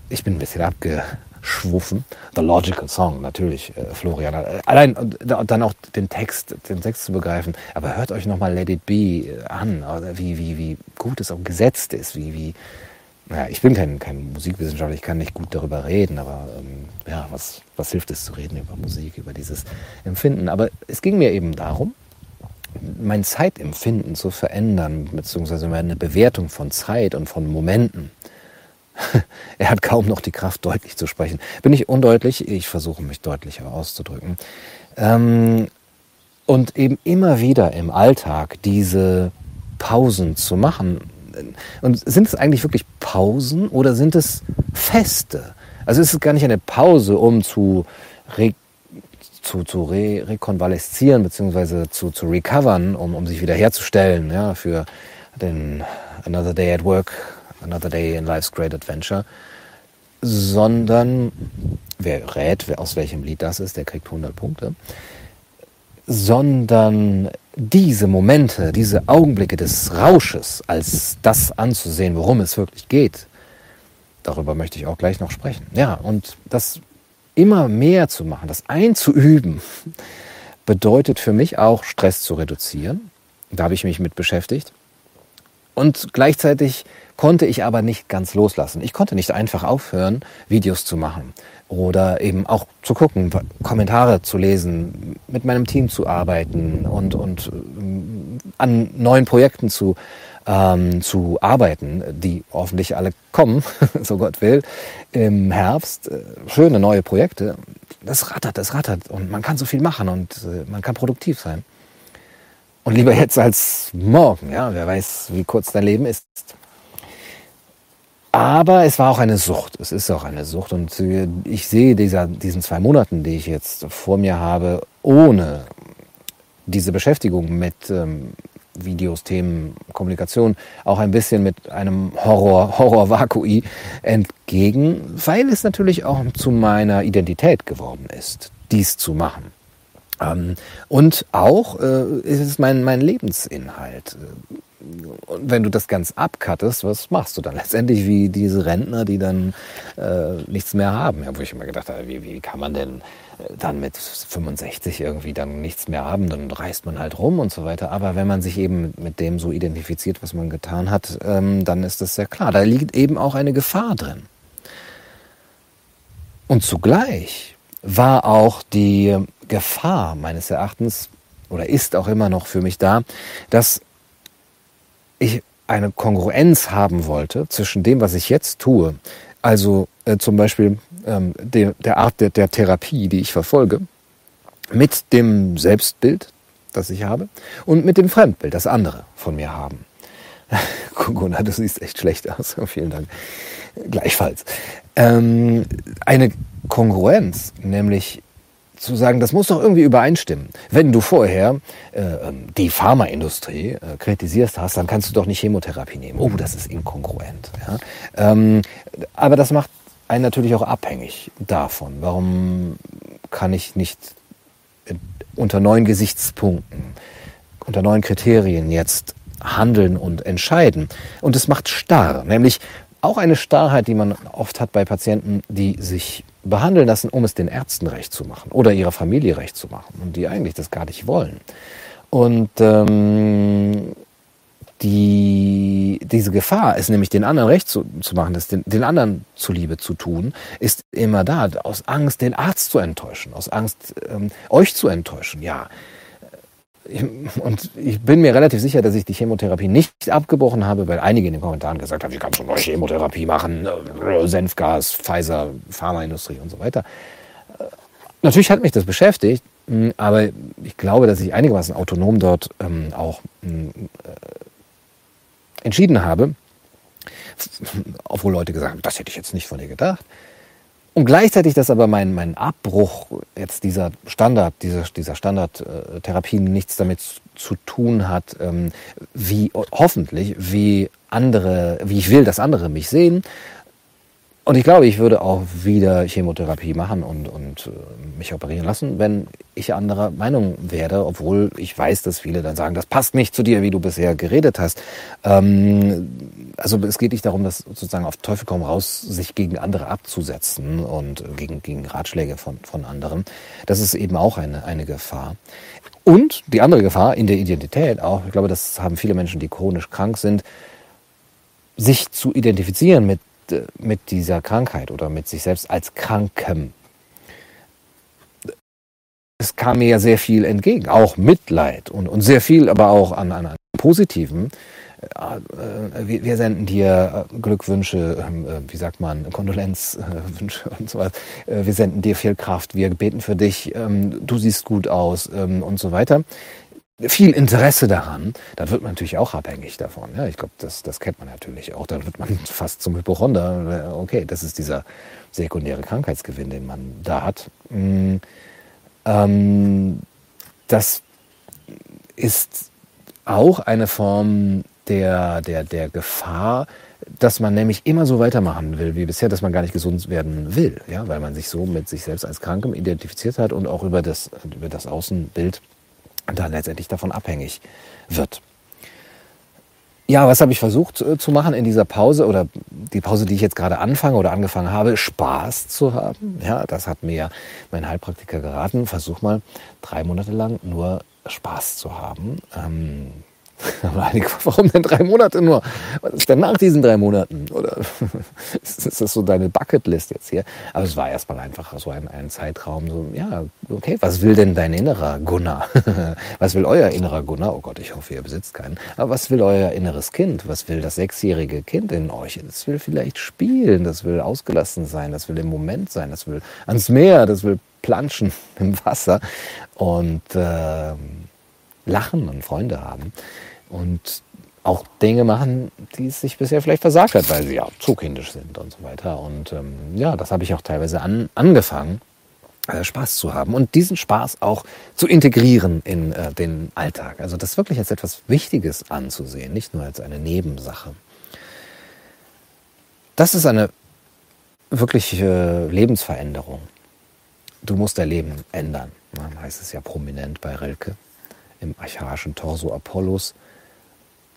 ich bin ein bisschen abge schwuffen. The Logical Song, natürlich, äh, Florian. Äh, allein äh, dann auch den Text, den Text zu begreifen. Aber hört euch nochmal Let It Be äh, an, wie, wie, wie gut es auch gesetzt ist, wie, wie, naja, ich bin kein, kein Musikwissenschaftler, ich kann nicht gut darüber reden, aber ähm, ja, was, was hilft es zu reden über Musik, über dieses Empfinden? Aber es ging mir eben darum, mein Zeitempfinden zu verändern, beziehungsweise meine Bewertung von Zeit und von Momenten er hat kaum noch die Kraft, deutlich zu sprechen. Bin ich undeutlich? Ich versuche mich deutlicher auszudrücken. Ähm, und eben immer wieder im Alltag diese Pausen zu machen. Und sind es eigentlich wirklich Pausen oder sind es Feste? Also ist es gar nicht eine Pause, um zu, re, zu, zu re, rekonvaleszieren bzw. Zu, zu recovern, um, um sich wiederherzustellen ja, für den Another Day at Work Another Day in Life's Great Adventure, sondern wer rät, wer aus welchem Lied das ist, der kriegt 100 Punkte, sondern diese Momente, diese Augenblicke des Rausches als das anzusehen, worum es wirklich geht, darüber möchte ich auch gleich noch sprechen. Ja, und das immer mehr zu machen, das einzuüben, bedeutet für mich auch Stress zu reduzieren. Da habe ich mich mit beschäftigt. Und gleichzeitig konnte ich aber nicht ganz loslassen. Ich konnte nicht einfach aufhören, Videos zu machen oder eben auch zu gucken, Kommentare zu lesen, mit meinem Team zu arbeiten und, und ähm, an neuen Projekten zu, ähm, zu arbeiten, die hoffentlich alle kommen, so Gott will, im Herbst. Äh, schöne neue Projekte. Das rattert, das rattert und man kann so viel machen und äh, man kann produktiv sein. Und lieber jetzt als morgen, ja, wer weiß, wie kurz dein Leben ist. Aber es war auch eine Sucht. Es ist auch eine Sucht. Und ich sehe dieser, diesen zwei Monaten, die ich jetzt vor mir habe, ohne diese Beschäftigung mit ähm, Videos, Themen, Kommunikation, auch ein bisschen mit einem Horror, Horror-Vakui entgegen, weil es natürlich auch zu meiner Identität geworden ist, dies zu machen. Ähm, und auch äh, ist es mein, mein Lebensinhalt und wenn du das ganz abkattest, was machst du dann? Letztendlich wie diese Rentner, die dann äh, nichts mehr haben. Ja, wo ich immer gedacht habe, wie, wie kann man denn äh, dann mit 65 irgendwie dann nichts mehr haben? Dann reist man halt rum und so weiter. Aber wenn man sich eben mit dem so identifiziert, was man getan hat, ähm, dann ist das sehr klar. Da liegt eben auch eine Gefahr drin. Und zugleich war auch die Gefahr meines Erachtens oder ist auch immer noch für mich da, dass ich eine Kongruenz haben wollte zwischen dem, was ich jetzt tue, also äh, zum Beispiel ähm, de, der Art der, der Therapie, die ich verfolge, mit dem Selbstbild, das ich habe, und mit dem Fremdbild, das andere von mir haben. Gunnar, du siehst echt schlecht aus. Vielen Dank. Gleichfalls. Ähm, eine Kongruenz, nämlich zu sagen, das muss doch irgendwie übereinstimmen. Wenn du vorher äh, ähm, die Pharmaindustrie äh, kritisierst hast, dann kannst du doch nicht Chemotherapie nehmen. Oh, das ist inkongruent. Ja? Ähm, aber das macht einen natürlich auch abhängig davon. Warum kann ich nicht unter neuen Gesichtspunkten, unter neuen Kriterien jetzt handeln und entscheiden? Und es macht starr, nämlich auch eine Starrheit, die man oft hat bei Patienten, die sich behandeln lassen, um es den Ärzten recht zu machen oder ihrer Familie recht zu machen und die eigentlich das gar nicht wollen. Und ähm, die, diese Gefahr, es nämlich den anderen recht zu, zu machen, das den, den anderen zuliebe zu tun, ist immer da, aus Angst, den Arzt zu enttäuschen, aus Angst, ähm, euch zu enttäuschen. Ja, und ich bin mir relativ sicher, dass ich die Chemotherapie nicht abgebrochen habe, weil einige in den Kommentaren gesagt haben, wie kannst du neue Chemotherapie machen, äh, Senfgas, Pfizer, Pharmaindustrie und so weiter. Äh, natürlich hat mich das beschäftigt, hm, aber ich glaube, dass ich einigermaßen autonom dort ähm, auch hm, äh, entschieden habe, obwohl Leute gesagt haben, das hätte ich jetzt nicht von dir gedacht. Und gleichzeitig, dass aber mein, mein Abbruch jetzt dieser Standard, dieser, dieser Standardtherapien nichts damit zu tun hat, ähm, wie hoffentlich, wie andere, wie ich will, dass andere mich sehen, und ich glaube, ich würde auch wieder Chemotherapie machen und, und äh, mich operieren lassen, wenn ich anderer Meinung werde, obwohl ich weiß, dass viele dann sagen, das passt nicht zu dir, wie du bisher geredet hast. Ähm, also es geht nicht darum, dass sozusagen auf Teufel komm raus, sich gegen andere abzusetzen und gegen, gegen Ratschläge von, von anderen. Das ist eben auch eine, eine Gefahr. Und die andere Gefahr in der Identität auch, ich glaube, das haben viele Menschen, die chronisch krank sind, sich zu identifizieren mit mit dieser Krankheit oder mit sich selbst als Krankem. Es kam mir ja sehr viel entgegen, auch Mitleid und, und sehr viel, aber auch an, an, Positiven. Äh, wir, senden dir äh, Glückwünsche, ähm, äh, wie sagt man, Kondolenzwünsche und so was. Wir senden dir viel Kraft, wir beten für dich, ähm, du siehst gut aus ähm, und so weiter viel Interesse daran, dann wird man natürlich auch abhängig davon. Ja, ich glaube, das, das kennt man natürlich auch. Dann wird man fast zum Hypochonder. Okay, das ist dieser sekundäre Krankheitsgewinn, den man da hat. Mm, ähm, das ist auch eine Form der, der, der Gefahr, dass man nämlich immer so weitermachen will wie bisher, dass man gar nicht gesund werden will, ja, weil man sich so mit sich selbst als Krankem identifiziert hat und auch über das, über das Außenbild dann letztendlich davon abhängig wird. Ja, was habe ich versucht äh, zu machen in dieser Pause oder die Pause, die ich jetzt gerade anfange oder angefangen habe, Spaß zu haben. Ja, das hat mir mein Heilpraktiker geraten. Versuch mal drei Monate lang nur Spaß zu haben. Ähm, warum denn drei Monate nur? Was ist denn nach diesen drei Monaten? Oder ist das so deine Bucketlist jetzt hier? Aber es war erstmal einfach so ein, ein Zeitraum, so, ja, okay, was will denn dein innerer Gunnar? was will euer innerer Gunnar? Oh Gott, ich hoffe, ihr besitzt keinen. Aber was will euer inneres Kind? Was will das sechsjährige Kind in euch? Das will vielleicht spielen, das will ausgelassen sein, das will im Moment sein, das will ans Meer, das will planschen im Wasser und äh, lachen und Freunde haben und auch Dinge machen, die es sich bisher vielleicht versagt hat, weil sie ja zu kindisch sind und so weiter. Und ähm, ja, das habe ich auch teilweise an, angefangen, äh, Spaß zu haben und diesen Spaß auch zu integrieren in äh, den Alltag. Also das wirklich als etwas Wichtiges anzusehen, nicht nur als eine Nebensache. Das ist eine wirkliche Lebensveränderung. Du musst dein Leben ändern, heißt es ja prominent bei Rilke im archaischen Torso Apollos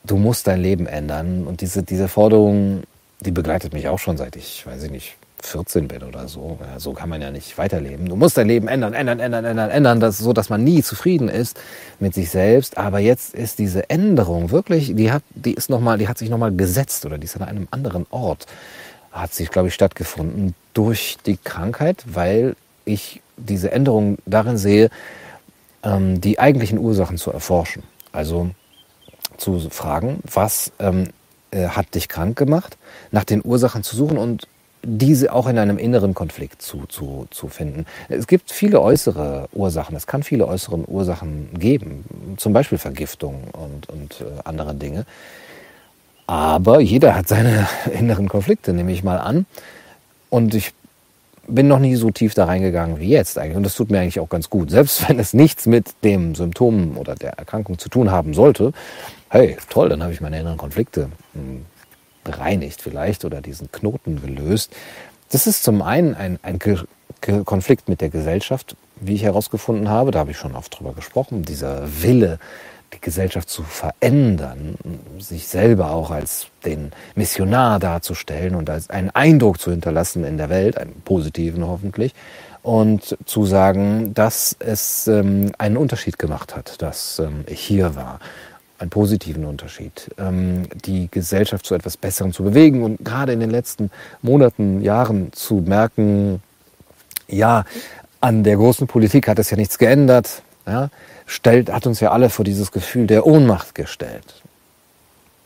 du musst dein Leben ändern. Und diese, diese Forderung, die begleitet mich auch schon seit ich, weiß ich nicht, 14 bin oder so. So kann man ja nicht weiterleben. Du musst dein Leben ändern, ändern, ändern, ändern, ändern, das, so dass man nie zufrieden ist mit sich selbst. Aber jetzt ist diese Änderung wirklich, die hat, die ist noch mal, die hat sich nochmal gesetzt oder die ist an einem anderen Ort, hat sich, glaube ich, stattgefunden durch die Krankheit, weil ich diese Änderung darin sehe, ähm, die eigentlichen Ursachen zu erforschen. Also zu fragen, was ähm, äh, hat dich krank gemacht, nach den Ursachen zu suchen und diese auch in einem inneren Konflikt zu, zu, zu finden. Es gibt viele äußere Ursachen, es kann viele äußere Ursachen geben, zum Beispiel Vergiftung und, und äh, andere Dinge. Aber jeder hat seine inneren Konflikte, nehme ich mal an. Und ich bin noch nie so tief da reingegangen wie jetzt eigentlich. Und das tut mir eigentlich auch ganz gut. Selbst wenn es nichts mit dem Symptom oder der Erkrankung zu tun haben sollte, hey, toll, dann habe ich meine inneren Konflikte hm, bereinigt vielleicht oder diesen Knoten gelöst. Das ist zum einen ein, ein Konflikt mit der Gesellschaft, wie ich herausgefunden habe. Da habe ich schon oft drüber gesprochen. Dieser Wille, die Gesellschaft zu verändern, sich selber auch als den Missionar darzustellen und als einen Eindruck zu hinterlassen in der Welt, einen positiven hoffentlich, und zu sagen, dass es ähm, einen Unterschied gemacht hat, dass ähm, ich hier war. Einen positiven Unterschied, ähm, die Gesellschaft zu etwas Besserem zu bewegen und gerade in den letzten Monaten, Jahren zu merken, ja, an der großen Politik hat es ja nichts geändert ja, stellt, hat uns ja alle vor dieses Gefühl der Ohnmacht gestellt.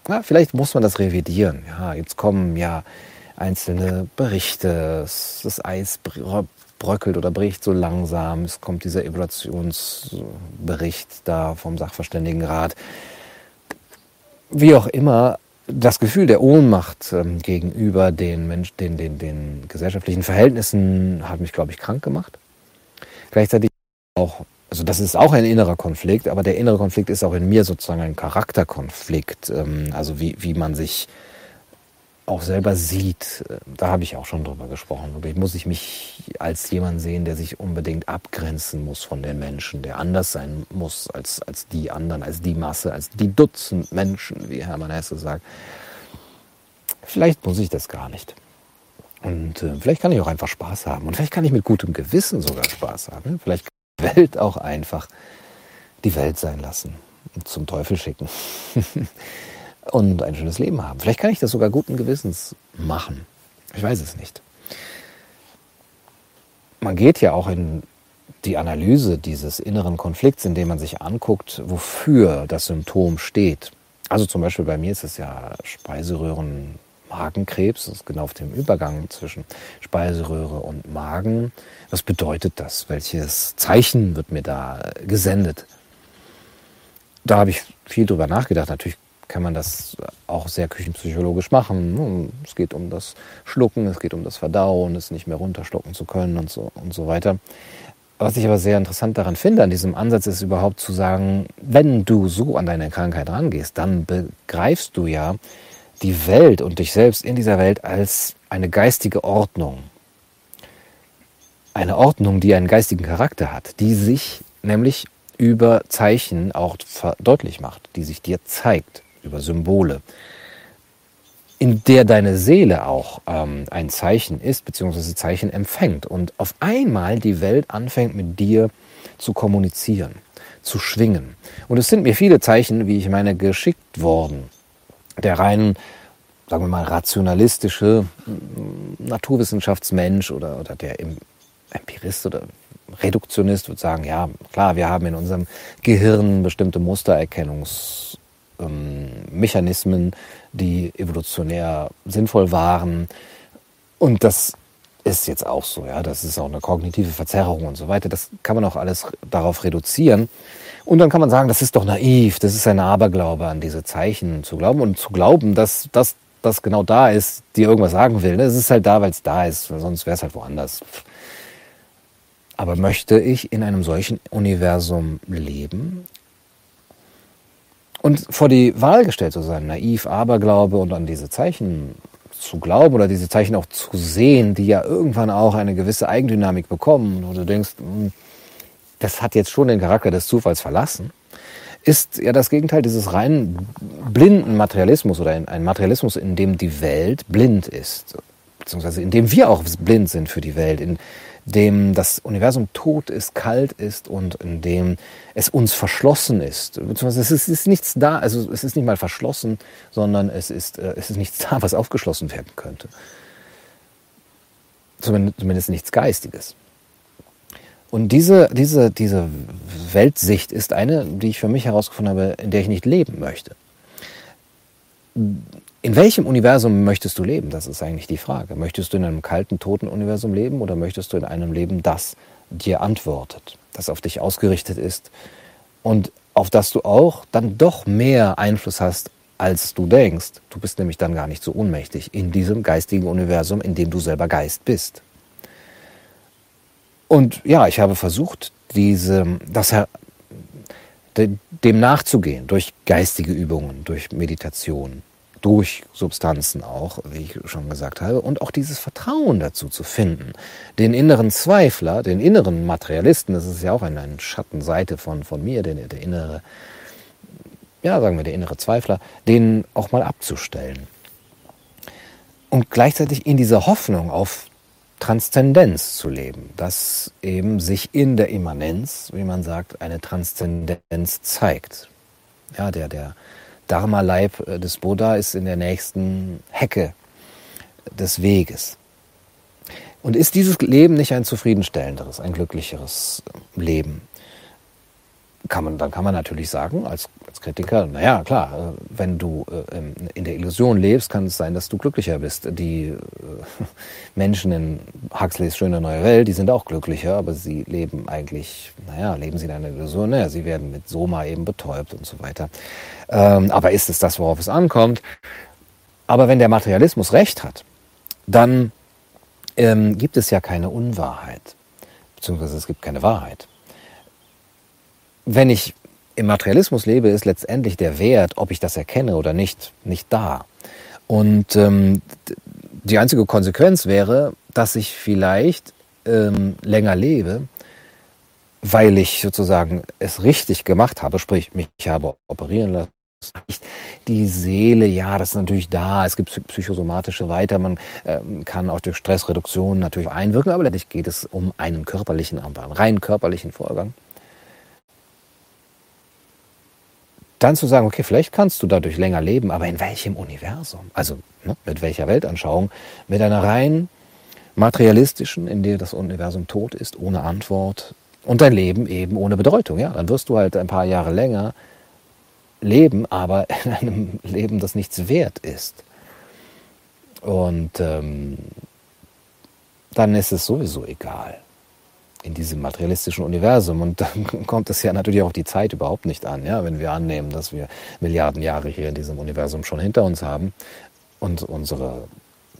Ja, vielleicht muss man das revidieren. Ja, jetzt kommen ja einzelne Berichte, das Eis bröckelt oder bricht so langsam, es kommt dieser Evaluationsbericht da vom Sachverständigenrat. Wie auch immer, das Gefühl der Ohnmacht ähm, gegenüber den, Mensch, den, den, den gesellschaftlichen Verhältnissen hat mich, glaube ich, krank gemacht. Gleichzeitig auch, also das ist auch ein innerer Konflikt, aber der innere Konflikt ist auch in mir sozusagen ein Charakterkonflikt, ähm, also wie, wie man sich auch selber sieht, äh, da habe ich auch schon drüber gesprochen. Wirklich muss ich mich als jemand sehen, der sich unbedingt abgrenzen muss von den Menschen, der anders sein muss als, als die anderen, als die Masse, als die Dutzend Menschen, wie Hermann Hesse sagt. Vielleicht muss ich das gar nicht. Und äh, vielleicht kann ich auch einfach Spaß haben. Und vielleicht kann ich mit gutem Gewissen sogar Spaß haben. Vielleicht Welt auch einfach die Welt sein lassen und zum Teufel schicken. und ein schönes Leben haben. Vielleicht kann ich das sogar guten Gewissens machen. Ich weiß es nicht. Man geht ja auch in die Analyse dieses inneren Konflikts, indem man sich anguckt, wofür das Symptom steht. Also zum Beispiel bei mir ist es ja Speiseröhren Magenkrebs, das ist genau auf dem Übergang zwischen Speiseröhre und Magen. Was bedeutet das? Welches Zeichen wird mir da gesendet? Da habe ich viel drüber nachgedacht. Natürlich kann man das auch sehr küchenpsychologisch machen. Es geht um das Schlucken, es geht um das Verdauen, es nicht mehr runterschlucken zu können und so, und so weiter. Was ich aber sehr interessant daran finde, an diesem Ansatz ist überhaupt zu sagen, wenn du so an deine Krankheit rangehst, dann begreifst du ja die Welt und dich selbst in dieser Welt als eine geistige Ordnung. Eine Ordnung, die einen geistigen Charakter hat, die sich nämlich über Zeichen auch deutlich macht, die sich dir zeigt über Symbole, in der deine Seele auch ähm, ein Zeichen ist, beziehungsweise Zeichen empfängt und auf einmal die Welt anfängt mit dir zu kommunizieren, zu schwingen. Und es sind mir viele Zeichen, wie ich meine, geschickt worden. Der rein, sagen wir mal, rationalistische Naturwissenschaftsmensch oder, oder der Empirist oder Reduktionist wird sagen, ja, klar, wir haben in unserem Gehirn bestimmte Mustererkennungs ähm, Mechanismen, die evolutionär sinnvoll waren. Und das ist jetzt auch so, ja. Das ist auch eine kognitive Verzerrung und so weiter. Das kann man auch alles darauf reduzieren. Und dann kann man sagen, das ist doch naiv, das ist ein Aberglaube an diese Zeichen zu glauben und zu glauben, dass das das genau da ist, die irgendwas sagen will. Es ist halt da, weil es da ist, sonst wäre es halt woanders. Aber möchte ich in einem solchen Universum leben? Und vor die Wahl gestellt zu sein, naiv, Aberglaube und an diese Zeichen zu glauben oder diese Zeichen auch zu sehen, die ja irgendwann auch eine gewisse Eigendynamik bekommen, wo du denkst, hm, das hat jetzt schon den Charakter des Zufalls verlassen, ist ja das Gegenteil dieses rein blinden Materialismus oder ein Materialismus, in dem die Welt blind ist, beziehungsweise in dem wir auch blind sind für die Welt, in dem das Universum tot ist, kalt ist und in dem es uns verschlossen ist. Beziehungsweise es ist, nichts da, also es ist nicht mal verschlossen, sondern es ist, äh, es ist nichts da, was aufgeschlossen werden könnte. Zumindest nichts Geistiges. Und diese, diese, diese Weltsicht ist eine, die ich für mich herausgefunden habe, in der ich nicht leben möchte. In welchem Universum möchtest du leben? Das ist eigentlich die Frage. Möchtest du in einem kalten, toten Universum leben oder möchtest du in einem leben, das dir antwortet, das auf dich ausgerichtet ist und auf das du auch dann doch mehr Einfluss hast, als du denkst. Du bist nämlich dann gar nicht so ohnmächtig in diesem geistigen Universum, in dem du selber Geist bist. Und ja, ich habe versucht, diese, das, dem nachzugehen durch geistige Übungen, durch Meditation durch Substanzen auch, wie ich schon gesagt habe, und auch dieses Vertrauen dazu zu finden. Den inneren Zweifler, den inneren Materialisten, das ist ja auch eine, Schattenseite von, von mir, der, der innere, ja, sagen wir, der innere Zweifler, den auch mal abzustellen. Und gleichzeitig in dieser Hoffnung auf Transzendenz zu leben, dass eben sich in der Immanenz, wie man sagt, eine Transzendenz zeigt. Ja, der, der, Dharma-Leib äh, des Buddha ist in der nächsten Hecke des Weges. Und ist dieses Leben nicht ein zufriedenstellenderes, ein glücklicheres Leben? kann man, dann kann man natürlich sagen, als, als Kritiker, naja, klar, wenn du äh, in der Illusion lebst, kann es sein, dass du glücklicher bist. Die äh, Menschen in Huxleys Schöne Neue Welt, die sind auch glücklicher, aber sie leben eigentlich, naja, leben sie in einer Illusion, naja, sie werden mit Soma eben betäubt und so weiter. Ähm, aber ist es das, worauf es ankommt? Aber wenn der Materialismus recht hat, dann ähm, gibt es ja keine Unwahrheit, beziehungsweise es gibt keine Wahrheit wenn ich im Materialismus lebe, ist letztendlich der Wert, ob ich das erkenne oder nicht, nicht da. Und ähm, die einzige Konsequenz wäre, dass ich vielleicht ähm, länger lebe, weil ich sozusagen es richtig gemacht habe, sprich mich habe operieren lassen. Die Seele, ja, das ist natürlich da. Es gibt psychosomatische Weiter. Man äh, kann auch durch Stressreduktion natürlich einwirken, aber letztlich geht es um einen körperlichen, einen rein körperlichen Vorgang. Dann zu sagen, okay, vielleicht kannst du dadurch länger leben, aber in welchem Universum? Also ne, mit welcher Weltanschauung? Mit einer rein materialistischen, in der das Universum tot ist, ohne Antwort und dein Leben eben ohne Bedeutung. Ja, dann wirst du halt ein paar Jahre länger leben, aber in einem Leben, das nichts wert ist. Und ähm, dann ist es sowieso egal in diesem materialistischen Universum. Und dann kommt es ja natürlich auch die Zeit überhaupt nicht an, ja, wenn wir annehmen, dass wir Milliarden Jahre hier in diesem Universum schon hinter uns haben und unsere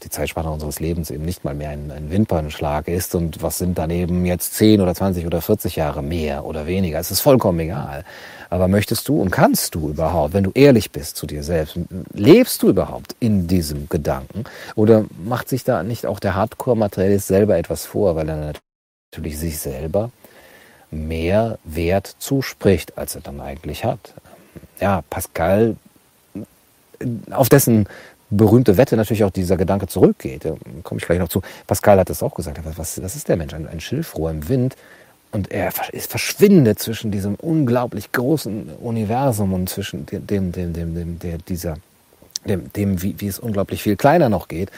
die Zeitspanne unseres Lebens eben nicht mal mehr ein, ein Wimpernschlag ist und was sind dann eben jetzt 10 oder 20 oder 40 Jahre mehr oder weniger. Es ist vollkommen egal. Aber möchtest du und kannst du überhaupt, wenn du ehrlich bist zu dir selbst, lebst du überhaupt in diesem Gedanken? Oder macht sich da nicht auch der Hardcore-Materialist selber etwas vor, weil er natürlich sich selber mehr Wert zuspricht, als er dann eigentlich hat. Ja, Pascal, auf dessen berühmte Wette natürlich auch dieser Gedanke zurückgeht, da komme ich gleich noch zu. Pascal hat das auch gesagt, was, was ist der Mensch? Ein, ein Schilfrohr im Wind. Und er verschwindet zwischen diesem unglaublich großen Universum und zwischen dem, dem, dem, dem, der, dieser, dem, dem wie, wie es unglaublich viel kleiner noch geht.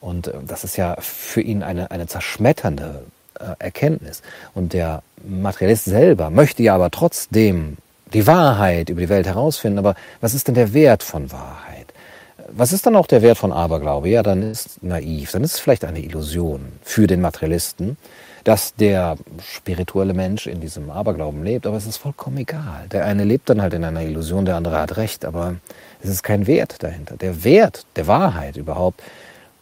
Und äh, das ist ja für ihn eine, eine zerschmetternde Erkenntnis. Und der Materialist selber möchte ja aber trotzdem die Wahrheit über die Welt herausfinden. Aber was ist denn der Wert von Wahrheit? Was ist dann auch der Wert von Aberglaube? Ja, dann ist naiv, dann ist es vielleicht eine Illusion für den Materialisten, dass der spirituelle Mensch in diesem Aberglauben lebt, aber es ist vollkommen egal. Der eine lebt dann halt in einer Illusion, der andere hat recht, aber es ist kein Wert dahinter. Der Wert der Wahrheit überhaupt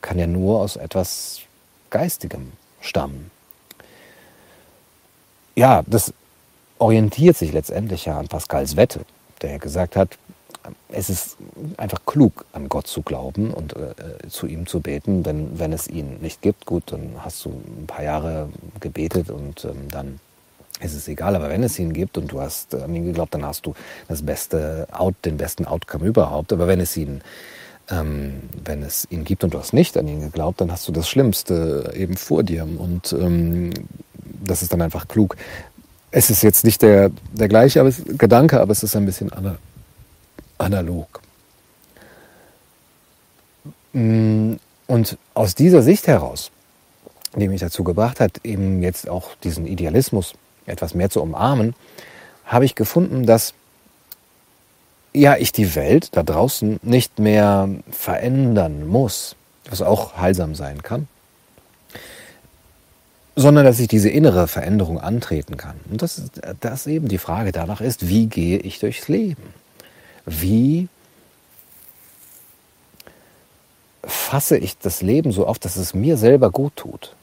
kann ja nur aus etwas Geistigem stammen ja, das orientiert sich letztendlich ja an Pascals Wette, der gesagt hat, es ist einfach klug, an Gott zu glauben und äh, zu ihm zu beten, denn wenn es ihn nicht gibt, gut, dann hast du ein paar Jahre gebetet und ähm, dann ist es egal. Aber wenn es ihn gibt und du hast an ihn geglaubt, dann hast du das beste Out, den besten Outcome überhaupt. Aber wenn es ihn ähm, wenn es ihn gibt und du hast nicht an ihn geglaubt, dann hast du das Schlimmste eben vor dir. Und ähm, das ist dann einfach klug. Es ist jetzt nicht der, der gleiche aber es, Gedanke, aber es ist ein bisschen analog. Mm, und aus dieser Sicht heraus, die mich dazu gebracht hat, eben jetzt auch diesen Idealismus etwas mehr zu umarmen, habe ich gefunden, dass ja, ich die Welt da draußen nicht mehr verändern muss, was auch heilsam sein kann, sondern dass ich diese innere Veränderung antreten kann. Und dass das eben die Frage danach ist, wie gehe ich durchs Leben? Wie fasse ich das Leben so auf, dass es mir selber gut tut?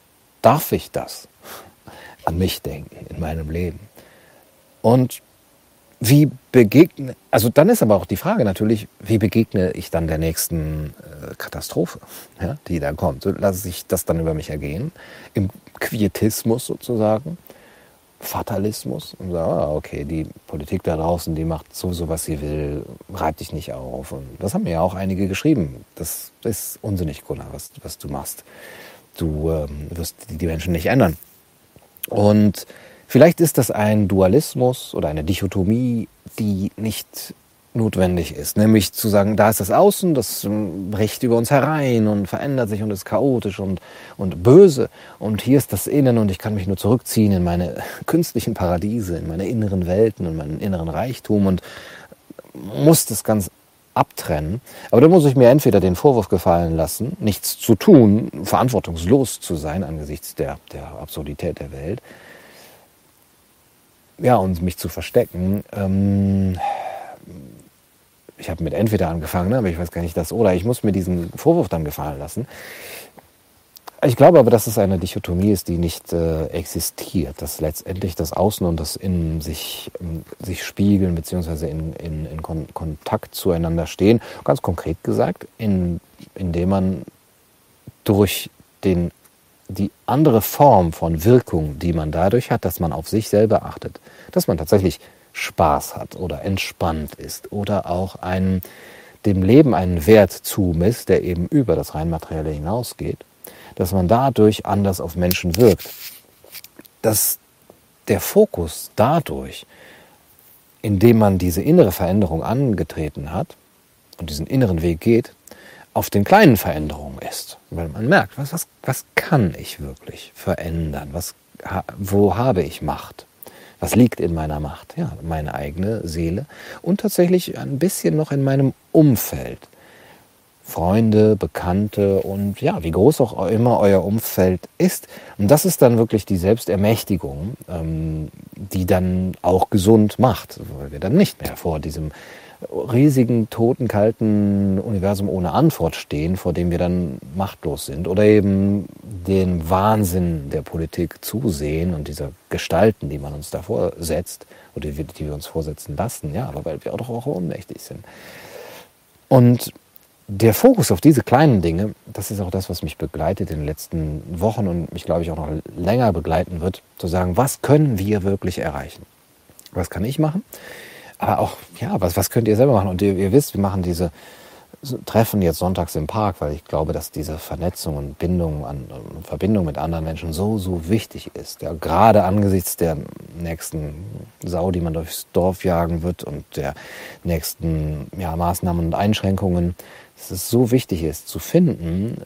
Darf ich das an mich denken in meinem Leben? Und wie begegne, also dann ist aber auch die Frage natürlich, wie begegne ich dann der nächsten äh, Katastrophe, ja, die da kommt? Lasse ich das dann über mich ergehen? Im Quietismus sozusagen? Fatalismus? Und sage, ah, okay, die Politik da draußen, die macht sowieso, was sie will, reib dich nicht auf. Und das haben mir ja auch einige geschrieben. Das ist unsinnig, Gunnar, was, was du machst. Du ähm, wirst die Menschen nicht ändern. Und Vielleicht ist das ein Dualismus oder eine Dichotomie, die nicht notwendig ist. Nämlich zu sagen, da ist das Außen, das ähm, bricht über uns herein und verändert sich und ist chaotisch und, und böse. Und hier ist das Innen und ich kann mich nur zurückziehen in meine künstlichen Paradiese, in meine inneren Welten und meinen inneren Reichtum und muss das ganz abtrennen. Aber da muss ich mir entweder den Vorwurf gefallen lassen, nichts zu tun, verantwortungslos zu sein angesichts der, der Absurdität der Welt. Ja, und mich zu verstecken. Ähm, ich habe mit entweder angefangen, ne, aber ich weiß gar nicht das oder. Ich muss mir diesen Vorwurf dann gefallen lassen. Ich glaube aber, dass es eine Dichotomie ist, die nicht äh, existiert, dass letztendlich das Außen und das Innen sich, äh, sich spiegeln bzw. in, in, in Kon Kontakt zueinander stehen. Ganz konkret gesagt, in, indem man durch den, die andere Form von Wirkung, die man dadurch hat, dass man auf sich selber achtet, dass man tatsächlich Spaß hat oder entspannt ist oder auch einen, dem Leben einen Wert zumisst, der eben über das rein materielle hinausgeht, dass man dadurch anders auf Menschen wirkt. Dass der Fokus dadurch, indem man diese innere Veränderung angetreten hat und diesen inneren Weg geht, auf den kleinen Veränderungen ist. Weil man merkt, was, was, was kann ich wirklich verändern? Was, wo habe ich Macht? Was liegt in meiner Macht? Ja, meine eigene Seele und tatsächlich ein bisschen noch in meinem Umfeld. Freunde, Bekannte und ja, wie groß auch immer euer Umfeld ist. Und das ist dann wirklich die Selbstermächtigung, ähm, die dann auch gesund macht, weil wir dann nicht mehr vor diesem riesigen, toten, kalten Universum ohne Antwort stehen, vor dem wir dann machtlos sind. Oder eben den Wahnsinn der Politik zusehen und dieser Gestalten, die man uns da vorsetzt, oder die, die wir uns vorsetzen lassen, ja, aber weil wir auch doch auch ohnmächtig sind. Und der Fokus auf diese kleinen Dinge, das ist auch das, was mich begleitet in den letzten Wochen und mich, glaube ich, auch noch länger begleiten wird, zu sagen, was können wir wirklich erreichen? Was kann ich machen? Aber auch, ja, was, was könnt ihr selber machen? Und ihr, ihr wisst, wir machen diese Treffen jetzt sonntags im Park, weil ich glaube, dass diese Vernetzung und Bindung an, und Verbindung mit anderen Menschen so, so wichtig ist. Ja, gerade angesichts der nächsten Sau, die man durchs Dorf jagen wird und der nächsten ja, Maßnahmen und Einschränkungen, dass es so wichtig ist, zu finden,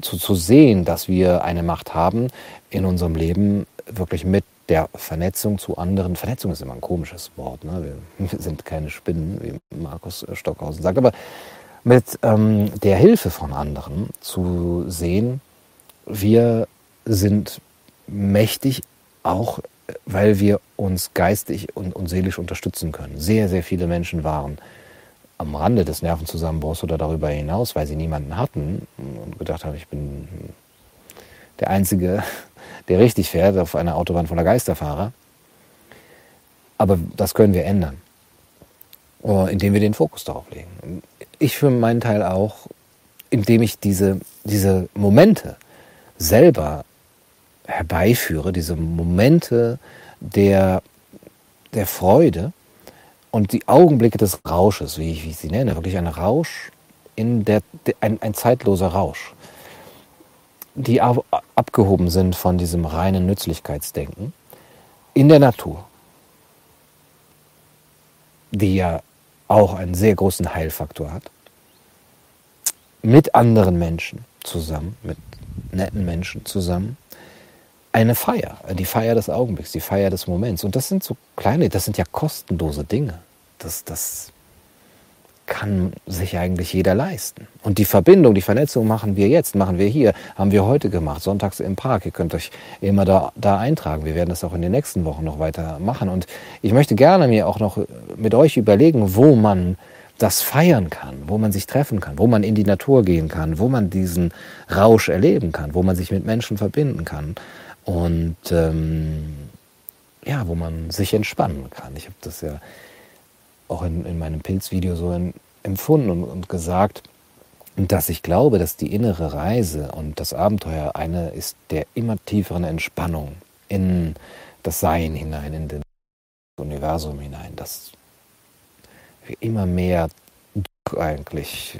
zu, zu sehen, dass wir eine Macht haben in unserem Leben, wirklich mit der Vernetzung zu anderen. Vernetzung ist immer ein komisches Wort. Ne? Wir sind keine Spinnen, wie Markus Stockhausen sagt. Aber mit ähm, der Hilfe von anderen zu sehen, wir sind mächtig, auch weil wir uns geistig und, und seelisch unterstützen können. Sehr, sehr viele Menschen waren am Rande des Nervenzusammenbruchs oder darüber hinaus, weil sie niemanden hatten und gedacht haben, ich bin der Einzige, der richtig fährt auf einer Autobahn voller Geisterfahrer. Aber das können wir ändern, äh, indem wir den Fokus darauf legen. Ich für meinen Teil auch, indem ich diese, diese Momente selber herbeiführe, diese Momente der, der Freude und die Augenblicke des Rausches, wie ich, wie ich sie nenne, wirklich ein Rausch, in der, ein, ein zeitloser Rausch die abgehoben sind von diesem reinen Nützlichkeitsdenken in der Natur, die ja auch einen sehr großen Heilfaktor hat, mit anderen Menschen zusammen, mit netten Menschen zusammen, eine Feier, die Feier des Augenblicks, die Feier des Moments. Und das sind so kleine, das sind ja kostenlose Dinge. Das, das kann sich eigentlich jeder leisten. Und die Verbindung, die Vernetzung machen wir jetzt, machen wir hier, haben wir heute gemacht, sonntags im Park. Ihr könnt euch immer da, da eintragen. Wir werden das auch in den nächsten Wochen noch weiter machen. Und ich möchte gerne mir auch noch mit euch überlegen, wo man das feiern kann, wo man sich treffen kann, wo man in die Natur gehen kann, wo man diesen Rausch erleben kann, wo man sich mit Menschen verbinden kann und ähm, ja, wo man sich entspannen kann. Ich habe das ja auch in, in meinem Pilzvideo so in, empfunden und, und gesagt, dass ich glaube, dass die innere Reise und das Abenteuer eine ist der immer tieferen Entspannung in das Sein hinein, in das Universum hinein, dass wir immer mehr eigentlich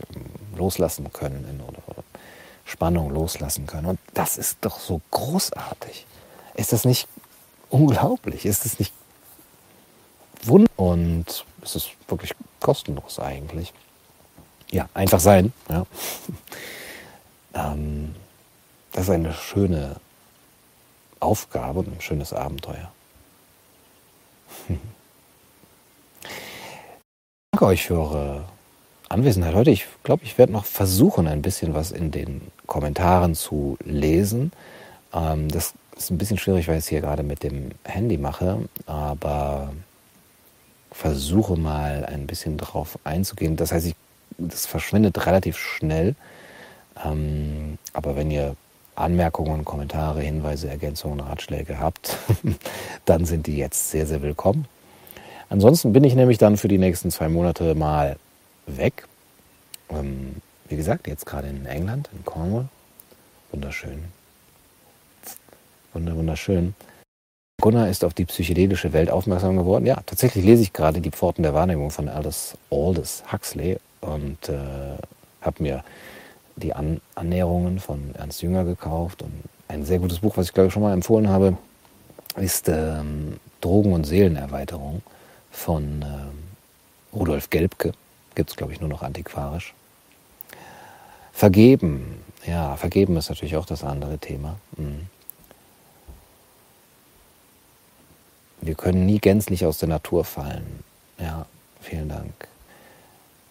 loslassen können oder Spannung loslassen können. Und das ist doch so großartig. Ist das nicht unglaublich? Ist das nicht wund? Und es ist wirklich kostenlos eigentlich. Ja, einfach sein. Ja. ähm, das ist eine schöne Aufgabe und ein schönes Abenteuer. danke euch für eure Anwesenheit heute. Ich glaube, ich werde noch versuchen, ein bisschen was in den Kommentaren zu lesen. Ähm, das ist ein bisschen schwierig, weil ich es hier gerade mit dem Handy mache, aber versuche mal ein bisschen darauf einzugehen. Das heißt, ich, das verschwindet relativ schnell. Ähm, aber wenn ihr Anmerkungen, Kommentare, Hinweise, Ergänzungen, Ratschläge habt, dann sind die jetzt sehr, sehr willkommen. Ansonsten bin ich nämlich dann für die nächsten zwei Monate mal weg. Ähm, wie gesagt, jetzt gerade in England, in Cornwall. Wunderschön. wunderschön. Gunnar ist auf die psychedelische Welt aufmerksam geworden. Ja, tatsächlich lese ich gerade die Pforten der Wahrnehmung von Aldous, Aldous Huxley und äh, habe mir die An Annäherungen von Ernst Jünger gekauft. Und ein sehr gutes Buch, was ich glaube ich schon mal empfohlen habe, ist ähm, Drogen- und Seelenerweiterung von äh, Rudolf Gelbke. Gibt es, glaube ich, nur noch antiquarisch. Vergeben. Ja, vergeben ist natürlich auch das andere Thema. Mhm. Wir können nie gänzlich aus der Natur fallen. Ja, vielen Dank.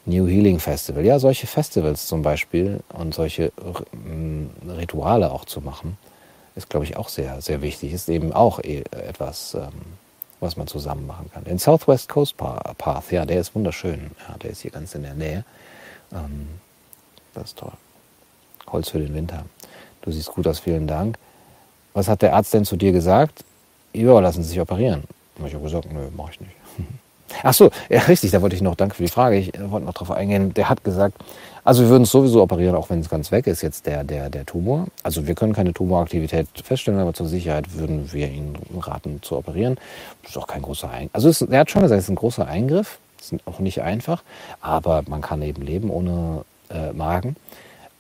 New Healing Festival. Ja, solche Festivals zum Beispiel und solche Rituale auch zu machen, ist, glaube ich, auch sehr, sehr wichtig. Ist eben auch e, etwas, ähm, was man zusammen machen kann. Den Southwest Coast Path, ja, der ist wunderschön. Ja, der ist hier ganz in der Nähe. Ähm, das ist toll. Holz für den Winter. Du siehst gut aus, vielen Dank. Was hat der Arzt denn zu dir gesagt? Ja, lassen Sie sich operieren. Ich habe gesagt, nö, mache ich nicht. Ach so, ja, richtig, da wollte ich noch, danke für die Frage, ich äh, wollte noch darauf eingehen. Der hat gesagt, also wir würden es sowieso operieren, auch wenn es ganz weg ist, jetzt der, der, der Tumor. Also wir können keine Tumoraktivität feststellen, aber zur Sicherheit würden wir ihn raten zu operieren. Das ist auch kein großer Eingriff. Also ist, er hat schon gesagt, es ist ein großer Eingriff, ist auch nicht einfach, aber man kann eben leben ohne äh, Magen.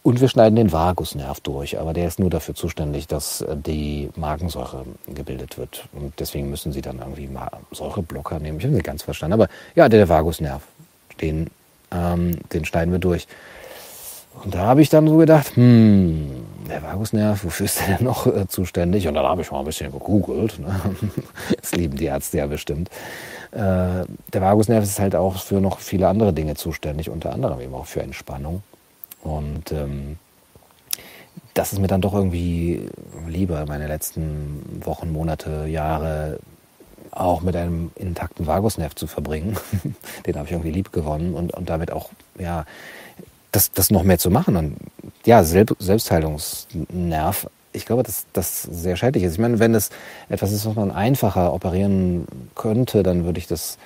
Und wir schneiden den Vagusnerv durch, aber der ist nur dafür zuständig, dass äh, die Magensäure gebildet wird. Und deswegen müssen sie dann irgendwie Säureblocker nehmen. Ich habe nicht ganz verstanden. Aber ja, der, der Vagusnerv, den, ähm, den schneiden wir durch. Und da habe ich dann so gedacht, hm, der Vagusnerv, wofür ist der denn noch äh, zuständig? Und dann habe ich mal ein bisschen gegoogelt. Ne? Das lieben die Ärzte ja bestimmt. Äh, der Vagusnerv ist halt auch für noch viele andere Dinge zuständig, unter anderem eben auch für Entspannung. Und ähm, das ist mir dann doch irgendwie lieber, meine letzten Wochen, Monate, Jahre auch mit einem intakten Vagusnerv zu verbringen. Den habe ich irgendwie lieb gewonnen und, und damit auch, ja, das, das noch mehr zu machen. Und ja, Selbstheilungsnerv, ich glaube, dass das sehr schädlich ist. Ich meine, wenn das etwas ist, was man einfacher operieren könnte, dann würde ich das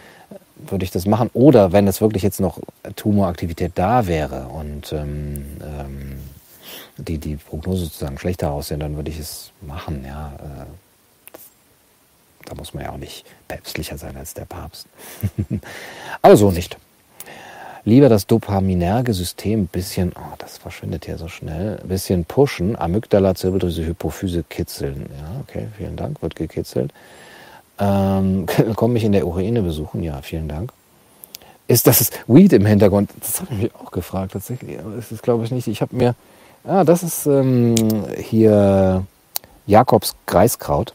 würde ich das machen. Oder wenn es wirklich jetzt noch Tumoraktivität da wäre und ähm, ähm, die, die Prognose sozusagen schlechter aussehen, dann würde ich es machen. Ja. Äh, da muss man ja auch nicht päpstlicher sein als der Papst. Aber so nicht. Lieber das dopaminerge System ein bisschen, oh, das verschwindet hier so schnell, ein bisschen pushen, Amygdala, Zirbeldrüse, Hypophyse kitzeln. Ja, okay, vielen Dank, wird gekitzelt. Ähm, komm mich in der Ukraine besuchen, ja, vielen Dank. Ist das Weed im Hintergrund? Das habe ich mich auch gefragt tatsächlich, das ist glaube ich nicht. Ich habe mir, ah, das ist ähm, hier Jakobs Greiskraut.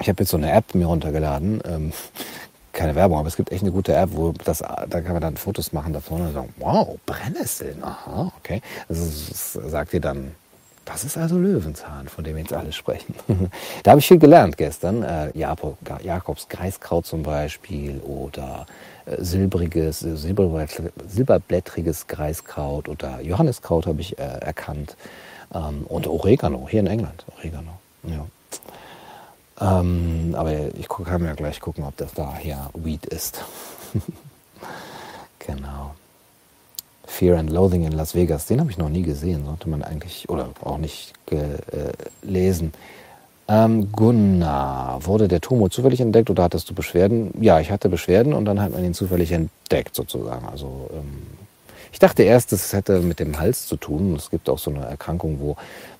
Ich habe jetzt so eine App mir runtergeladen. Ähm, keine Werbung, aber es gibt echt eine gute App, wo das, da kann man dann Fotos machen davon und sagen, wow, Brennnesseln, aha, okay. Also das sagt dir dann das ist also Löwenzahn, von dem jetzt alle sprechen. da habe ich viel gelernt gestern. Äh, Jakobs Kreiskraut zum Beispiel oder äh, silbriges, äh, silberblättriges Kreiskraut oder Johanniskraut habe ich äh, erkannt. Ähm, und Oregano, hier in England. Oregano, ja. Ähm, aber ich kann mir ja gleich gucken, ob das da hier Weed ist. genau. Fear and Loathing in Las Vegas, den habe ich noch nie gesehen, sollte man eigentlich, oder auch nicht gelesen. Ähm, Gunnar, wurde der Tumor zufällig entdeckt oder hattest du Beschwerden? Ja, ich hatte Beschwerden und dann hat man ihn zufällig entdeckt sozusagen. Also ähm, Ich dachte erst, das hätte mit dem Hals zu tun. Es gibt auch so eine Erkrankung, wo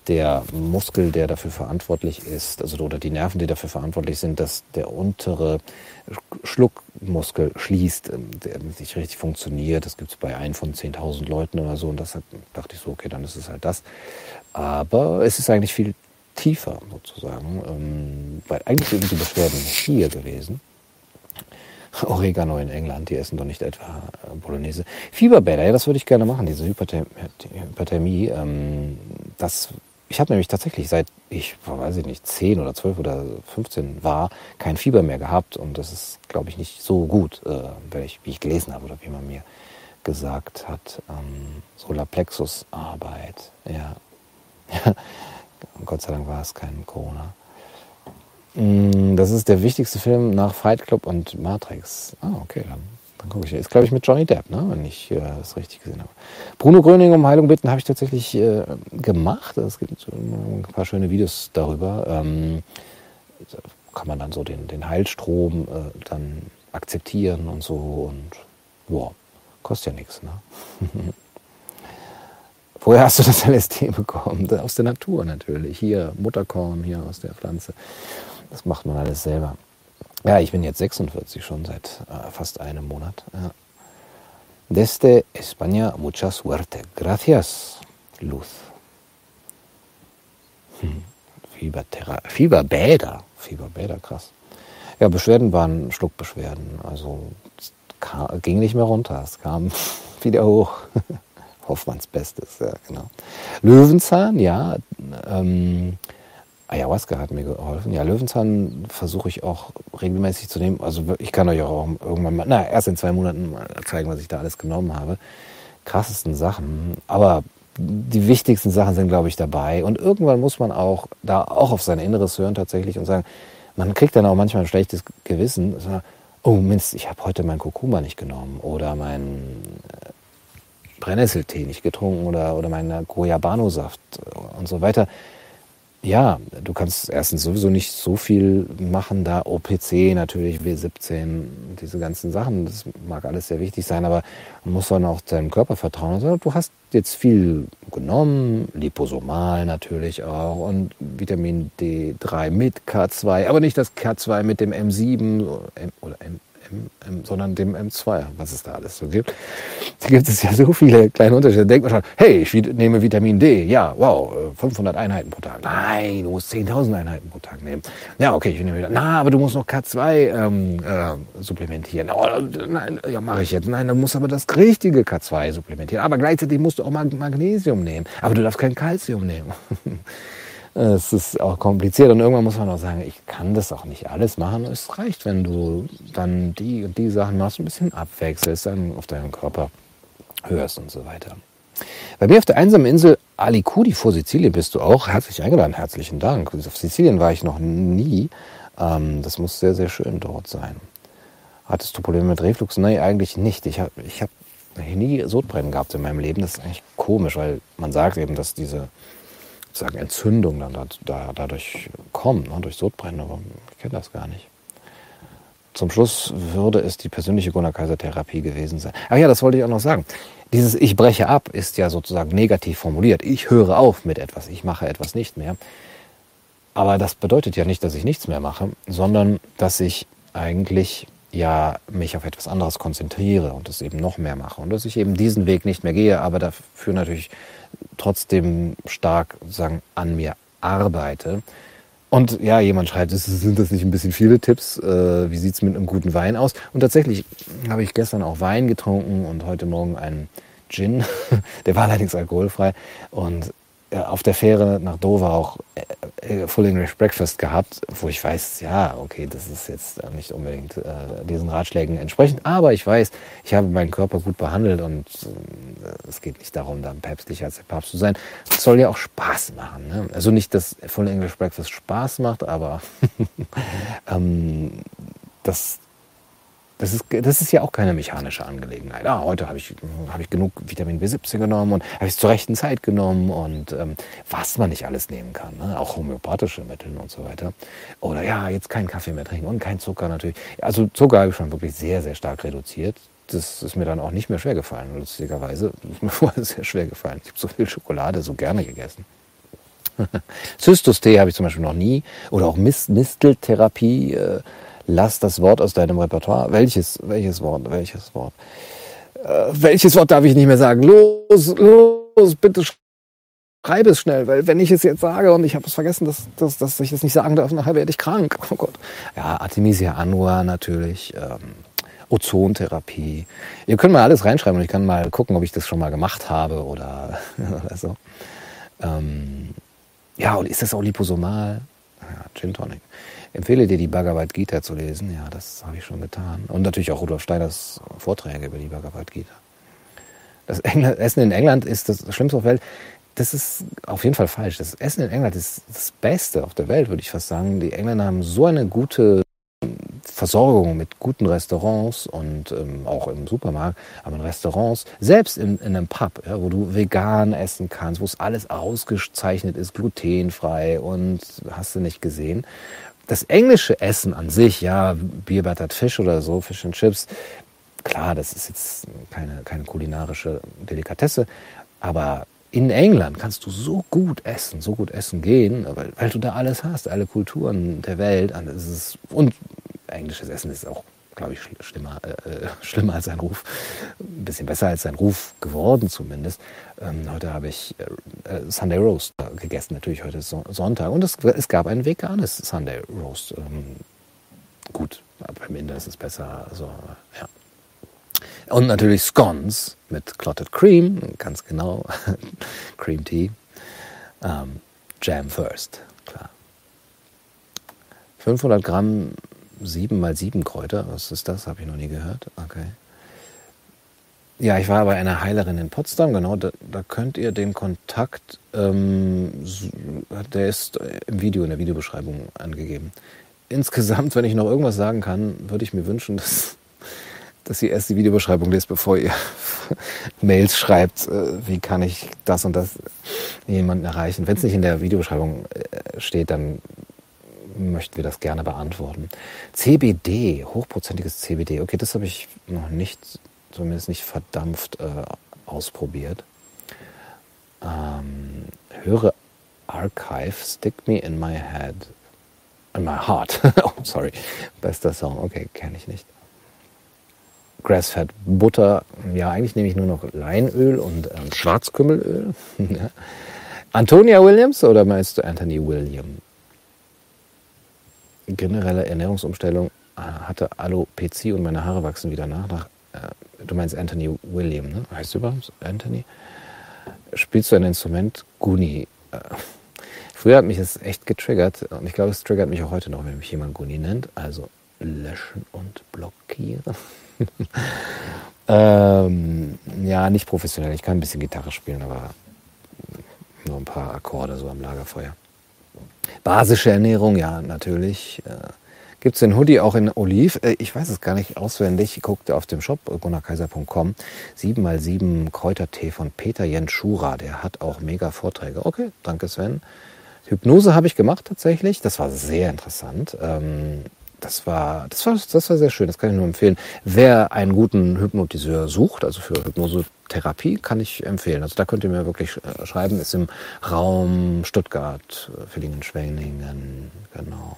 der Muskel, der dafür verantwortlich ist, also oder die Nerven, die dafür verantwortlich sind, dass der untere Schluckmuskel schließt, ähm, der nicht richtig funktioniert. Das gibt es bei einem von 10.000 Leuten oder so. Und das hat, dachte ich so, okay, dann ist es halt das. Aber es ist eigentlich viel tiefer sozusagen, ähm, weil eigentlich sind die Beschwerden hier gewesen. Oregano in England, die essen doch nicht etwa äh, Bolognese. Fieberbäder, ja, das würde ich gerne machen, diese Hyperthermie. Ähm, das ich habe nämlich tatsächlich seit ich, weiß ich nicht, 10 oder 12 oder 15 war, kein Fieber mehr gehabt. Und das ist, glaube ich, nicht so gut, äh, ich, wie ich gelesen habe oder wie man mir gesagt hat. Ähm, Solarplexus-Arbeit, ja. Gott sei Dank war es kein Corona. Mm, das ist der wichtigste Film nach Fight Club und Matrix. Ah, okay, dann dann gucke ich. Ist, glaube ich, mit Johnny Depp, ne? wenn ich äh, das richtig gesehen habe. Bruno Gröning um Heilung bitten habe ich tatsächlich äh, gemacht. Es gibt ein paar schöne Videos darüber. Ähm, kann man dann so den, den Heilstrom äh, dann akzeptieren und so. Und ja, kostet ja nichts. Ne? Woher hast du das LSD bekommen? Aus der Natur natürlich. Hier Mutterkorn, hier aus der Pflanze. Das macht man alles selber. Ja, ich bin jetzt 46 schon seit äh, fast einem Monat. Ja. Desde España, mucha suerte. Gracias, Luz. Hm. Fieberthera Fieberbäder. Fieberbäder, krass. Ja, Beschwerden waren Schluckbeschwerden. Also kam, ging nicht mehr runter. Es kam wieder hoch. Hoffmanns Bestes, ja, genau. Löwenzahn, ja. Ähm, Ayahuasca hat mir geholfen. Ja, Löwenzahn versuche ich auch regelmäßig zu nehmen. Also ich kann euch auch irgendwann mal, na, erst in zwei Monaten mal zeigen, was ich da alles genommen habe. Krassesten Sachen. Aber die wichtigsten Sachen sind, glaube ich, dabei. Und irgendwann muss man auch da auch auf sein Inneres hören tatsächlich und sagen, man kriegt dann auch manchmal ein schlechtes Gewissen. Oh Mist, ich habe heute mein Kurkuma nicht genommen oder meinen äh, Brennnesseltee nicht getrunken oder, oder meinen Guayabano-Saft und so weiter ja, du kannst erstens sowieso nicht so viel machen da. OPC natürlich, W17, diese ganzen Sachen, das mag alles sehr wichtig sein, aber man muss dann auch deinem Körper vertrauen. Also, du hast jetzt viel genommen, liposomal natürlich auch und Vitamin D3 mit K2, aber nicht das K2 mit dem M7 oder M, M, sondern dem M2, was es da alles so gibt. Da gibt es ja so viele kleine Unterschiede. Denkt man schon, hey, ich nehme Vitamin D. Ja, wow, 500 Einheiten pro Tag. Nein, du musst 10.000 Einheiten pro Tag nehmen. Ja, okay, ich nehme wieder. Na, aber du musst noch K2 ähm, äh, supplementieren. Oh, nein, ja, mache ich jetzt. Nein, du musst aber das richtige K2 supplementieren. Aber gleichzeitig musst du auch Magnesium nehmen. Aber du darfst kein Kalzium nehmen. Es ist auch kompliziert und irgendwann muss man auch sagen, ich kann das auch nicht alles machen. Es reicht, wenn du dann die und die Sachen machst, ein bisschen abwechselst, dann auf deinen Körper hörst und so weiter. Bei mir auf der einsamen Insel Alicudi vor Sizilien bist du auch herzlich eingeladen. Herzlichen Dank. Auf Sizilien war ich noch nie. Ähm, das muss sehr, sehr schön dort sein. Hattest du Probleme mit Reflux? Nein, eigentlich nicht. Ich habe ich hab nie Sodbrennen gehabt in meinem Leben. Das ist eigentlich komisch, weil man sagt eben, dass diese sagen, Entzündung dann da, da, dadurch kommt, ne, durch Sodbrennen, aber ich kenne das gar nicht. Zum Schluss würde es die persönliche Gunnar-Kaiser-Therapie gewesen sein. Ach ja, das wollte ich auch noch sagen. Dieses Ich breche ab ist ja sozusagen negativ formuliert. Ich höre auf mit etwas, ich mache etwas nicht mehr. Aber das bedeutet ja nicht, dass ich nichts mehr mache, sondern dass ich eigentlich ja mich auf etwas anderes konzentriere und es eben noch mehr mache und dass ich eben diesen Weg nicht mehr gehe, aber dafür natürlich trotzdem stark sagen, an mir arbeite. Und ja, jemand schreibt, sind das nicht ein bisschen viele Tipps? Äh, wie sieht es mit einem guten Wein aus? Und tatsächlich habe ich gestern auch Wein getrunken und heute Morgen einen Gin. Der war allerdings alkoholfrei. Und auf der Fähre nach Dover auch äh, äh, Full English Breakfast gehabt, wo ich weiß, ja, okay, das ist jetzt nicht unbedingt äh, diesen Ratschlägen entsprechend, aber ich weiß, ich habe meinen Körper gut behandelt und äh, es geht nicht darum, dann päpstlicher als der Papst zu sein. Es soll ja auch Spaß machen. Ne? Also nicht, dass Full English Breakfast Spaß macht, aber ähm, das das ist, das ist ja auch keine mechanische Angelegenheit. Ah, heute habe ich, hab ich genug Vitamin B17 genommen und habe es zur rechten Zeit genommen und ähm, was man nicht alles nehmen kann. Ne? Auch homöopathische Mittel und so weiter. Oder ja, jetzt keinen Kaffee mehr trinken und kein Zucker natürlich. Also Zucker habe ich schon wirklich sehr, sehr stark reduziert. das ist mir dann auch nicht mehr schwer gefallen, lustigerweise. Das ist mir vorher sehr schwer gefallen. Ich habe so viel Schokolade so gerne gegessen. Zystus-Tee habe ich zum Beispiel noch nie. Oder auch Mist Misteltherapie. Äh, lass das Wort aus deinem Repertoire. Welches, welches Wort, welches Wort? Äh, welches Wort darf ich nicht mehr sagen? Los, los, bitte schreibe es schnell, weil wenn ich es jetzt sage und ich habe es vergessen, dass, dass, dass ich es nicht sagen darf, nachher werde ich krank. Oh Gott. Ja, Artemisia annua natürlich. Ähm, Ozontherapie. Ihr könnt mal alles reinschreiben und ich kann mal gucken, ob ich das schon mal gemacht habe oder, oder so. Ähm, ja, und ist das auch liposomal? Ja, Gin Tonic. Empfehle dir die Bhagavad Gita zu lesen. Ja, das habe ich schon getan. Und natürlich auch Rudolf Steiners Vorträge über die Bhagavad Gita. Das Essen in England ist das Schlimmste auf der Welt. Das ist auf jeden Fall falsch. Das Essen in England ist das Beste auf der Welt, würde ich fast sagen. Die Engländer haben so eine gute Versorgung mit guten Restaurants und ähm, auch im Supermarkt, aber in Restaurants, selbst in, in einem Pub, ja, wo du vegan essen kannst, wo es alles ausgezeichnet ist, glutenfrei und hast du nicht gesehen. Das englische Essen an sich, ja, Beer Battered Fish oder so, Fish and Chips, klar, das ist jetzt keine, keine kulinarische Delikatesse, aber in England kannst du so gut essen, so gut essen gehen, weil, weil du da alles hast, alle Kulturen der Welt. Und englisches Essen ist auch, glaube ich, schlimmer, äh, äh, schlimmer als sein Ruf. Ein bisschen besser als sein Ruf geworden zumindest. Ähm, heute habe ich äh, äh Sunday Roast gegessen, natürlich heute ist Sonntag. Und es, es gab ein veganes Sunday Roast. Ähm, gut, beim Inder ist es besser. Also, ja. Und natürlich Scones mit Clotted Cream, ganz genau. Cream Tea. Ähm, Jam First, klar. 500 Gramm 7 mal 7 Kräuter. Was ist das? Habe ich noch nie gehört. Okay. Ja, ich war bei einer Heilerin in Potsdam, genau. Da, da könnt ihr den Kontakt, ähm, der ist im Video, in der Videobeschreibung angegeben. Insgesamt, wenn ich noch irgendwas sagen kann, würde ich mir wünschen, dass dass ihr erst die Videobeschreibung lest, bevor ihr Mails schreibt, äh, wie kann ich das und das jemanden erreichen. Wenn es nicht in der Videobeschreibung äh, steht, dann möchten wir das gerne beantworten. CBD, hochprozentiges CBD. Okay, das habe ich noch nicht, zumindest nicht verdampft äh, ausprobiert. Ähm, höre Archive, Stick Me in My Head. In My Heart. oh, sorry. Bester Song. Okay, kenne ich nicht. Grassfed Butter, ja, eigentlich nehme ich nur noch Leinöl und ähm, Schwarzkümmelöl. Antonia Williams oder meinst du Anthony William? Generelle Ernährungsumstellung äh, hatte Alopecia und meine Haare wachsen wieder nach. nach äh, du meinst Anthony William, ne? Heißt du überhaupt Anthony? Spielst du ein Instrument? Guni. Äh, früher hat mich das echt getriggert und ich glaube, es triggert mich auch heute noch, wenn mich jemand Guni nennt. Also löschen und blockieren. ähm, ja, nicht professionell. Ich kann ein bisschen Gitarre spielen, aber nur ein paar Akkorde so am Lagerfeuer. Basische Ernährung, ja, natürlich. Äh, Gibt es den Hoodie auch in Oliv? Äh, ich weiß es gar nicht auswendig. Guckte auf dem Shop gunnarkaiser.com. 7x7 Kräutertee von Peter Jenschura. Der hat auch mega Vorträge. Okay, danke Sven. Hypnose habe ich gemacht tatsächlich. Das war sehr interessant. Ähm, das war, das, war, das war sehr schön, das kann ich nur empfehlen. Wer einen guten Hypnotiseur sucht, also für Hypnosetherapie, kann ich empfehlen. Also da könnt ihr mir wirklich äh, schreiben, ist im Raum Stuttgart, äh, Villingen-Schwenningen, genau.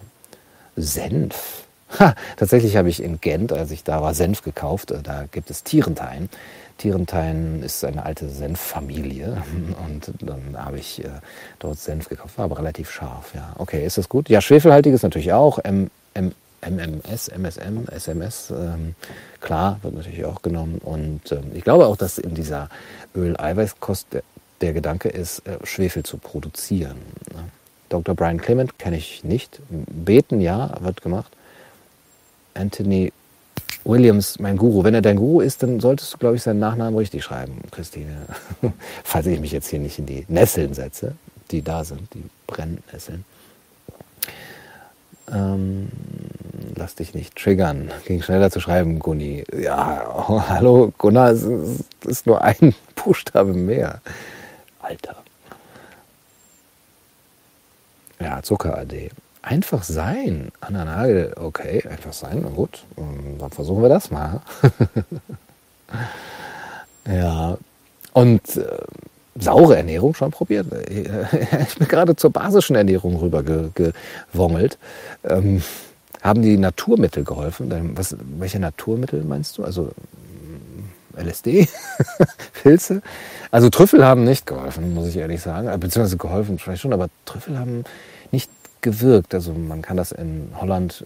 Senf. Ha, tatsächlich habe ich in Gent, als ich da war, Senf gekauft. Äh, da gibt es Tierentein. Tierentein ist eine alte Senffamilie und dann habe ich dort Senf gekauft, war aber relativ scharf. Ja, okay, ist das gut? Ja, schwefelhaltiges natürlich auch. M, M, MMS, MSM, SMS, ähm, klar, wird natürlich auch genommen. Und ähm, ich glaube auch, dass in dieser Öl-Eiweißkost der, der, Gedanke ist, äh, Schwefel zu produzieren. Ne? Dr. Brian Clement kenne ich nicht. Beten, ja, wird gemacht. Anthony Williams, mein Guru. Wenn er dein Guru ist, dann solltest du, glaube ich, seinen Nachnamen richtig schreiben, Christine. Falls ich mich jetzt hier nicht in die Nesseln setze, die da sind, die Brennnesseln. Ähm, lass dich nicht triggern. Ging schneller zu schreiben, Gunni. Ja, oh, hallo, Gunnar, es ist nur ein Buchstabe mehr. Alter. Ja, Zucker-AD. Einfach sein. Anna Nagel, okay, einfach sein, na gut. Ähm, dann versuchen wir das mal. ja. Und äh, saure Ernährung schon probiert. Ich bin gerade zur basischen Ernährung rüber gewongelt. Ähm, haben die Naturmittel geholfen? Was, welche Naturmittel meinst du? Also mm, LSD, Pilze. Also Trüffel haben nicht geholfen, muss ich ehrlich sagen. Äh, beziehungsweise geholfen vielleicht schon, aber Trüffel haben nicht gewirkt. Also man kann das in Holland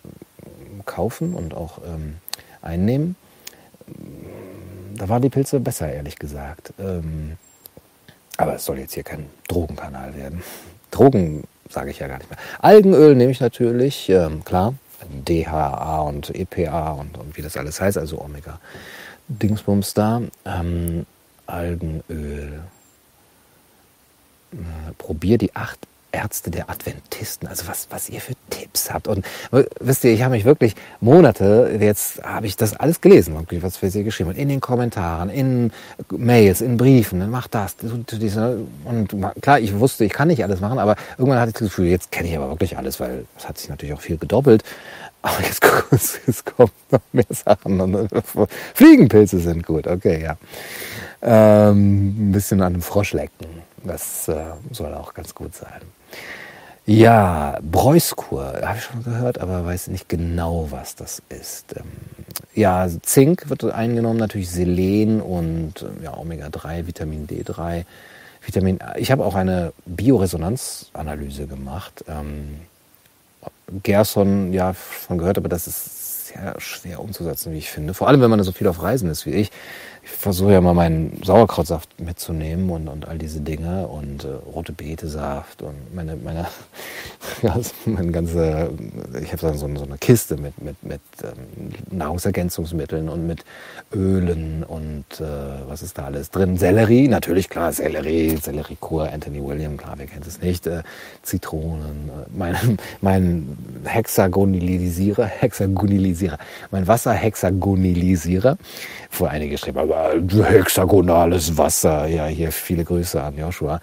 kaufen und auch ähm, einnehmen. Da waren die Pilze besser, ehrlich gesagt. Ähm, aber es soll jetzt hier kein Drogenkanal werden. Drogen sage ich ja gar nicht mehr. Algenöl nehme ich natürlich, ähm, klar. DHA und EPA und, und, wie das alles heißt, also Omega. Dingsbums da. Ähm, Algenöl. Äh, probier die acht Ärzte der Adventisten, also was, was ihr für Tipps habt. Und wisst ihr, ich habe mich wirklich Monate, jetzt habe ich das alles gelesen, was für sie geschrieben hat, in den Kommentaren, in Mails, in Briefen, mach das. Und klar, ich wusste, ich kann nicht alles machen, aber irgendwann hatte ich das Gefühl, jetzt kenne ich aber wirklich alles, weil es hat sich natürlich auch viel gedoppelt. Aber jetzt, jetzt kommen noch mehr Sachen. Fliegenpilze sind gut, okay, ja. Ähm, ein bisschen an einem Frosch lecken. Das äh, soll auch ganz gut sein. Ja, Breuskur, habe ich schon gehört, aber weiß nicht genau, was das ist. Ähm, ja, Zink wird eingenommen, natürlich Selen und ähm, ja, Omega-3, Vitamin D3. Vitamin Ich habe auch eine Bioresonanzanalyse gemacht. Ähm, Gerson, ja, schon gehört, aber das ist sehr schwer umzusetzen, wie ich finde. Vor allem, wenn man so viel auf Reisen ist wie ich ich versuche ja mal meinen Sauerkrautsaft mitzunehmen und, und all diese Dinge und äh, rote Betesaft und meine, meine, meine ganze, ich habe so, so eine Kiste mit, mit, mit ähm, Nahrungsergänzungsmitteln und mit Ölen und äh, was ist da alles drin? Sellerie, natürlich klar, Sellerie, Selleriekur, Anthony William, klar, wer kennt es nicht, äh, Zitronen, äh, mein, mein Hexagonilisierer, Hexagonilisierer, mein Wasserhexagonilisierer, vor einige geschrieben, hexagonales Wasser. Ja, hier viele Grüße an Joshua.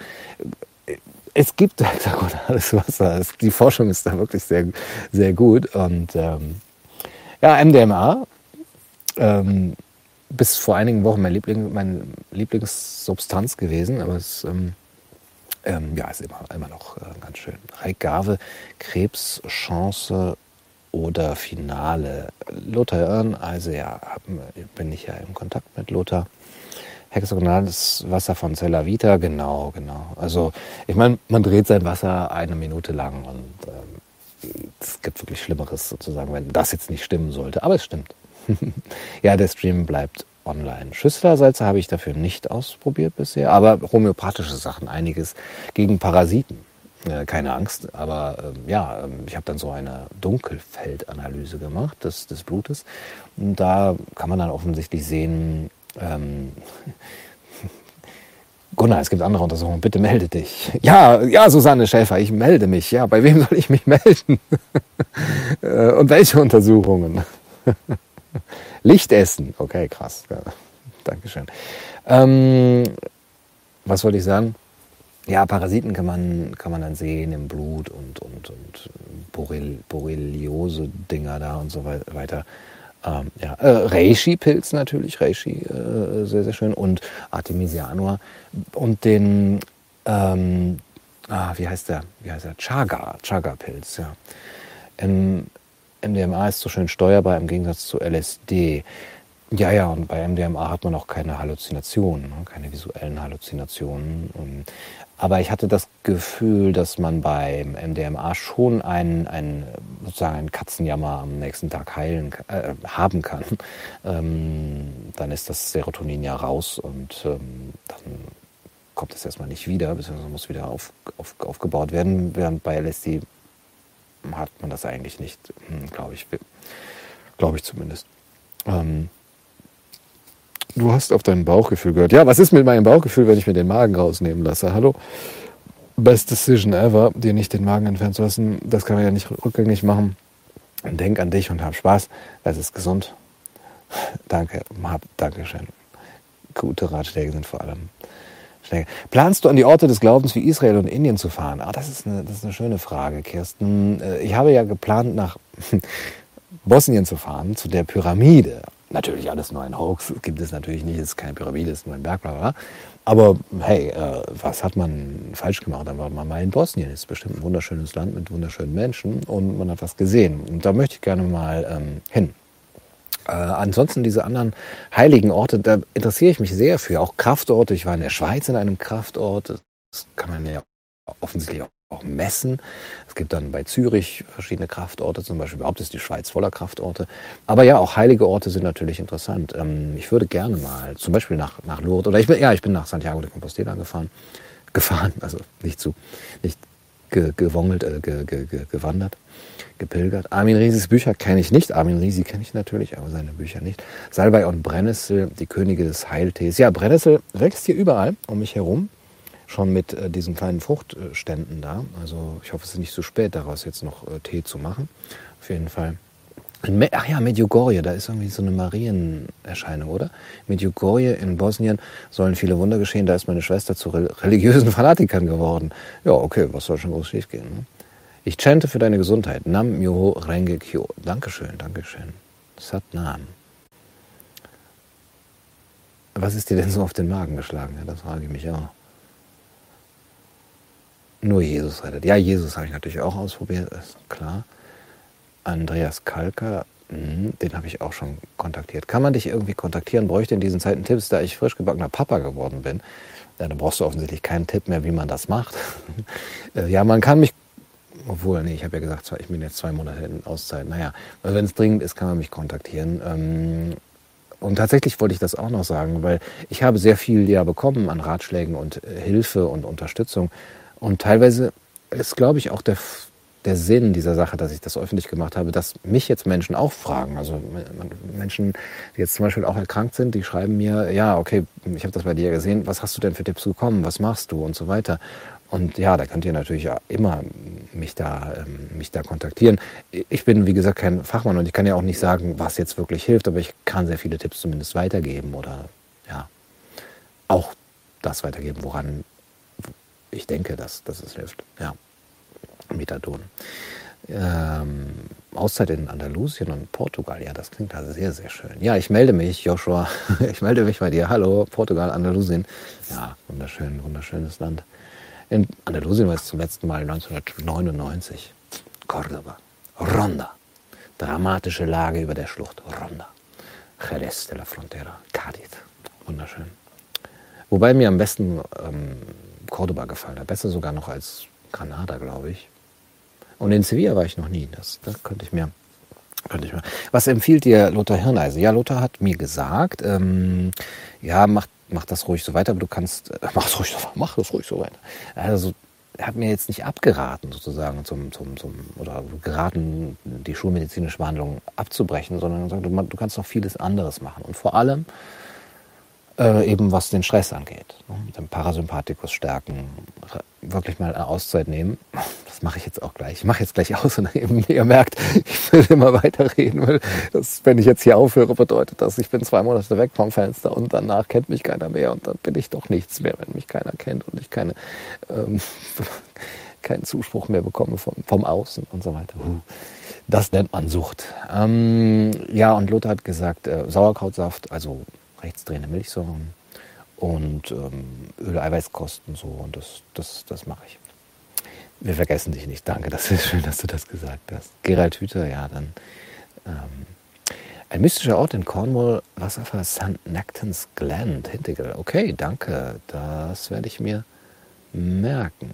Es gibt hexagonales Wasser. die Forschung ist da wirklich sehr, sehr gut. Und ähm, ja, MDMA. Ähm, bis vor einigen Wochen mein Liebling, meine Lieblingssubstanz gewesen, aber es ähm, ähm, ja, ist immer, immer noch äh, ganz schön. Reikgave, Krebschance oder Finale. Lothar Irn, also ja, bin ich ja im Kontakt mit Lothar. Hexagonales Wasser von Cella Vita, genau, genau. Also ich meine, man dreht sein Wasser eine Minute lang und ähm, es gibt wirklich Schlimmeres sozusagen, wenn das jetzt nicht stimmen sollte. Aber es stimmt. ja, der Stream bleibt online. Schüsslersalze habe ich dafür nicht ausprobiert bisher, aber homöopathische Sachen, einiges gegen Parasiten. Äh, keine Angst, aber äh, ja, ähm, ich habe dann so eine Dunkelfeldanalyse gemacht des, des Blutes. Und da kann man dann offensichtlich sehen, ähm, Gunnar, es gibt andere Untersuchungen, bitte melde dich. Ja, ja, Susanne Schäfer, ich melde mich. Ja, bei wem soll ich mich melden? Äh, und welche Untersuchungen? Lichtessen, okay, krass. Ja, Dankeschön. Ähm, was wollte ich sagen? Ja, Parasiten kann man, kann man dann sehen im Blut und, und, und Borrel, Borreliose-Dinger da und so weiter. Ähm, ja. Äh, Reishi-Pilz natürlich, Reishi, äh, sehr, sehr schön. Und Artemisianua. Und den, ähm, ah, wie heißt der? Wie heißt der? Chaga, Chaga-Pilz, ja. Im MDMA ist so schön steuerbar im Gegensatz zu LSD. Ja, ja, und bei MDMA hat man auch keine Halluzinationen, ne? keine visuellen Halluzinationen. Aber ich hatte das Gefühl, dass man beim MDMA schon einen, einen sozusagen einen Katzenjammer am nächsten Tag heilen äh, haben kann. Ähm, dann ist das Serotonin ja raus und ähm, dann kommt es erstmal nicht wieder, beziehungsweise muss wieder auf, auf, aufgebaut werden. Während bei LSD hat man das eigentlich nicht, hm, glaube ich, glaube ich zumindest. Ähm, Du hast auf dein Bauchgefühl gehört. Ja, was ist mit meinem Bauchgefühl, wenn ich mir den Magen rausnehmen lasse? Hallo? Best decision ever, dir nicht den Magen entfernen zu lassen. Das kann man ja nicht rückgängig machen. Denk an dich und hab Spaß. Es ist gesund. Danke, hab, Dankeschön. Gute Ratschläge sind vor allem Schläge. Planst du an die Orte des Glaubens wie Israel und Indien zu fahren? Ah, das ist eine, das ist eine schöne Frage, Kirsten. Äh, ich habe ja geplant, nach Bosnien zu fahren, zu der Pyramide. Natürlich alles nur ein Hoax, gibt es natürlich nicht, es ist keine Pyramide, es ist nur ein Berg, bla bla. Aber hey, äh, was hat man falsch gemacht? Dann war man mal in Bosnien, ist bestimmt ein wunderschönes Land mit wunderschönen Menschen und man hat was gesehen. Und da möchte ich gerne mal ähm, hin. Äh, ansonsten diese anderen heiligen Orte, da interessiere ich mich sehr für. Auch Kraftorte. Ich war in der Schweiz in einem Kraftort. Das kann man ja offensichtlich auch auch messen. Es gibt dann bei Zürich verschiedene Kraftorte, zum Beispiel überhaupt ist die Schweiz voller Kraftorte. Aber ja, auch heilige Orte sind natürlich interessant. Ähm, ich würde gerne mal zum Beispiel nach, nach Lourdes oder ich bin, ja, ich bin nach Santiago de Compostela gefahren. Gefahren, also nicht zu, nicht ge, gewongelt, äh, ge, ge, gewandert, gepilgert. Armin Riesis Bücher kenne ich nicht. Armin Riesi kenne ich natürlich, aber seine Bücher nicht. Salbei und Brennnessel, die Könige des Heiltees. Ja, Brennnessel wächst hier überall um mich herum schon mit äh, diesen kleinen Fruchtständen da. Also ich hoffe, es ist nicht zu spät, daraus jetzt noch äh, Tee zu machen. Auf jeden Fall. Ach ja, Medjugorje, da ist irgendwie so eine Marienerscheinung, oder? Medjugorje in Bosnien sollen viele Wunder geschehen. Da ist meine Schwester zu religiösen Fanatikern geworden. Ja, okay, was soll schon groß schief gehen? Ne? Ich chante für deine Gesundheit. Nam Myoho Renge Kyo. Dankeschön, Dankeschön. Sat Nam. Was ist dir denn so auf den Magen geschlagen? Ja, das frage ich mich auch. Nur Jesus rettet. Ja, Jesus habe ich natürlich auch ausprobiert, ist klar. Andreas Kalker, mh, den habe ich auch schon kontaktiert. Kann man dich irgendwie kontaktieren? Bräuchte in diesen Zeiten Tipps, da ich frisch gebackener Papa geworden bin. Ja, dann brauchst du offensichtlich keinen Tipp mehr, wie man das macht. Äh, ja, man kann mich, obwohl, nee, ich habe ja gesagt, ich bin jetzt zwei Monate in Auszeit. Naja, wenn es dringend ist, kann man mich kontaktieren. Ähm, und tatsächlich wollte ich das auch noch sagen, weil ich habe sehr viel ja bekommen an Ratschlägen und äh, Hilfe und Unterstützung. Und teilweise ist, glaube ich, auch der, der Sinn dieser Sache, dass ich das öffentlich gemacht habe, dass mich jetzt Menschen auch fragen. Also Menschen, die jetzt zum Beispiel auch erkrankt sind, die schreiben mir, ja, okay, ich habe das bei dir gesehen, was hast du denn für Tipps bekommen, was machst du und so weiter. Und ja, da könnt ihr natürlich immer mich da, ähm, mich da kontaktieren. Ich bin, wie gesagt, kein Fachmann und ich kann ja auch nicht sagen, was jetzt wirklich hilft, aber ich kann sehr viele Tipps zumindest weitergeben oder ja, auch das weitergeben, woran ich denke, dass, dass es hilft. Ja, Methadon. Ähm, Auszeit in Andalusien und Portugal. Ja, das klingt also sehr, sehr schön. Ja, ich melde mich, Joshua. Ich melde mich bei dir. Hallo, Portugal, Andalusien. Ja, wunderschön, wunderschönes Land. In Andalusien war es zum letzten Mal 1999. Cordoba, Ronda. Dramatische Lage über der Schlucht. Ronda. Jerez de la Frontera. Cádiz. Wunderschön. Wobei mir am besten ähm, Cordoba gefallen hat. Besser sogar noch als Granada, glaube ich. Und in Sevilla war ich noch nie. Das, das könnte ich mir. Könnte ich mir. Was empfiehlt dir Lothar Hirneise? Ja, Lothar hat mir gesagt, ähm, ja, mach, mach das ruhig so weiter, aber du kannst, äh, mach das ruhig so, mach das ruhig so weiter. Also, er hat mir jetzt nicht abgeraten, sozusagen, zum, zum, zum, oder geraten, die schulmedizinische Behandlung abzubrechen, sondern gesagt, du, du kannst noch vieles anderes machen. Und vor allem, äh, eben was den Stress angeht. Ne? Den Parasympathikus stärken, wirklich mal eine Auszeit nehmen. Das mache ich jetzt auch gleich. Ich mache jetzt gleich aus und eben, ihr merkt, ich will immer weiterreden, weil das, wenn ich jetzt hier aufhöre, bedeutet das, ich bin zwei Monate weg vom Fenster und danach kennt mich keiner mehr und dann bin ich doch nichts mehr, wenn mich keiner kennt und ich keine, ähm, keinen Zuspruch mehr bekomme vom, vom Außen und so weiter. Das nennt man Sucht. Ähm, ja, und Lothar hat gesagt, äh, Sauerkrautsaft, also rechtsdrehende Milchsäuren und ähm, Öl-Eiweißkosten so und das, das, das mache ich. Wir vergessen dich nicht, danke, das ist schön, dass du das gesagt hast. Gerald Hüther, ja, dann ähm, ein mystischer Ort in Cornwall, Wasserfall St. Nectans Glen, Hintegel. Okay, danke, das werde ich mir merken.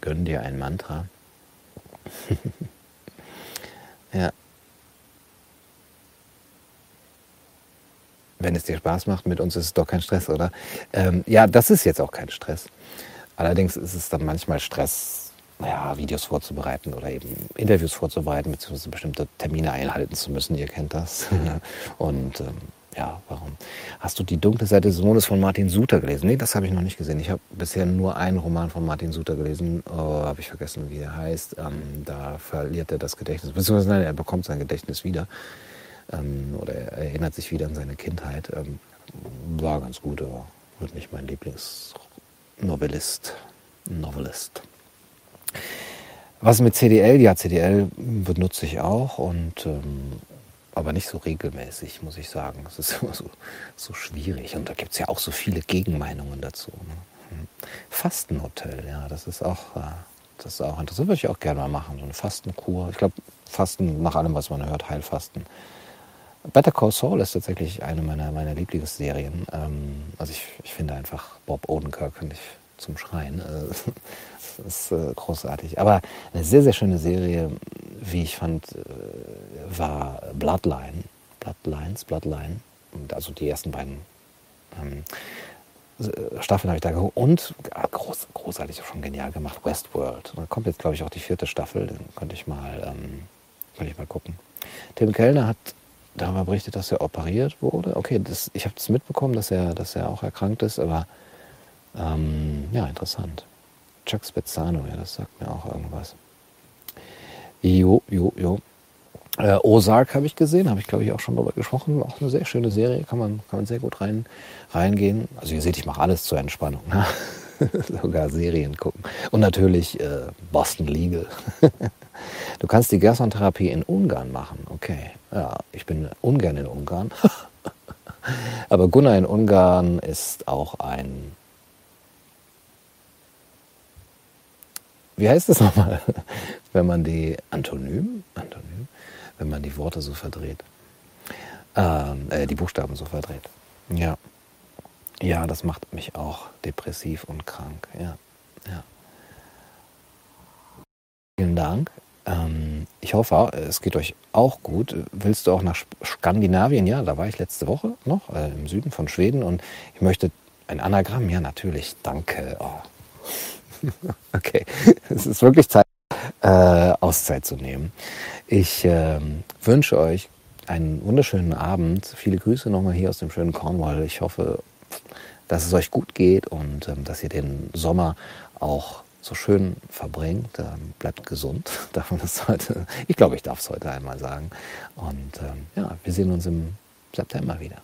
Gönn dir ein Mantra. ja, wenn es dir Spaß macht, mit uns ist es doch kein Stress, oder? Ähm, ja, das ist jetzt auch kein Stress. Allerdings ist es dann manchmal Stress, naja, Videos vorzubereiten oder eben Interviews vorzubereiten, beziehungsweise bestimmte Termine einhalten zu müssen. Ihr kennt das. Und ähm, ja, warum? Hast du die dunkle Seite des Mondes von Martin Suter gelesen? Nee, das habe ich noch nicht gesehen. Ich habe bisher nur einen Roman von Martin Suter gelesen. Oh, habe ich vergessen, wie er heißt. Ähm, da verliert er das Gedächtnis. Beziehungsweise nein, er bekommt sein Gedächtnis wieder ähm, oder er erinnert sich wieder an seine Kindheit. Ähm, war ganz gut, aber wird nicht mein Lieblingsnovellist. Novelist. Was mit CDL? Ja, CDL benutze ich auch und ähm, aber nicht so regelmäßig, muss ich sagen. Es ist immer so, so schwierig. Und da gibt es ja auch so viele Gegenmeinungen dazu. Ne? Hm. Fastenhotel, ja, das ist auch, äh, das ist auch interessant. Würde ich auch gerne mal machen. So eine Fastenkur. Ich glaube, Fasten nach allem, was man hört, Heilfasten. Better Call Saul ist tatsächlich eine meiner, meiner Lieblingsserien. Ähm, also ich, ich finde einfach Bob Odenkirk finde ich zum Schreien. Äh, das ist äh, großartig. Aber eine sehr, sehr schöne Serie, wie ich fand, äh, war Bloodline. Bloodlines, Bloodline. Also die ersten beiden ähm, Staffeln habe ich da geguckt. Und groß, großartig, schon genial gemacht, Westworld. Da kommt jetzt, glaube ich, auch die vierte Staffel. Den könnte ich mal, ähm, könnte ich mal gucken. Tim Kellner hat darüber berichtet, dass er operiert wurde. Okay, das, ich habe das mitbekommen, dass er, dass er auch erkrankt ist, aber ähm, ja, interessant. Chuck Spezzano, ja, das sagt mir auch irgendwas. Jo, jo, jo. Äh, Ozark habe ich gesehen, habe ich glaube ich auch schon darüber gesprochen. Auch eine sehr schöne Serie, kann man, kann man sehr gut rein, reingehen. Also ihr seht, ich mache alles zur Entspannung. Ne? Sogar Serien gucken. Und natürlich äh, Boston Legal. du kannst die Gerson-Therapie in Ungarn machen. Okay. Ja, ich bin ungern in Ungarn. Aber Gunnar in Ungarn ist auch ein wie heißt das nochmal, wenn man die Antonym, Antonym, wenn man die Worte so verdreht, ähm, äh, die Buchstaben so verdreht. Ja, ja, das macht mich auch depressiv und krank. Ja, ja. Vielen Dank. Ähm, ich hoffe, es geht euch auch gut. Willst du auch nach Skandinavien? Ja, da war ich letzte Woche noch äh, im Süden von Schweden und ich möchte ein Anagramm. Ja, natürlich. Danke. Oh. okay, es ist wirklich Zeit, äh, Auszeit zu nehmen. Ich äh, wünsche euch einen wunderschönen Abend. Viele Grüße nochmal hier aus dem schönen Cornwall. Ich hoffe, dass es euch gut geht und ähm, dass ihr den Sommer auch so schön verbringt. Ähm, bleibt gesund, darf man das heute, ich glaube, ich darf es heute einmal sagen. Und ähm, ja, wir sehen uns im September wieder.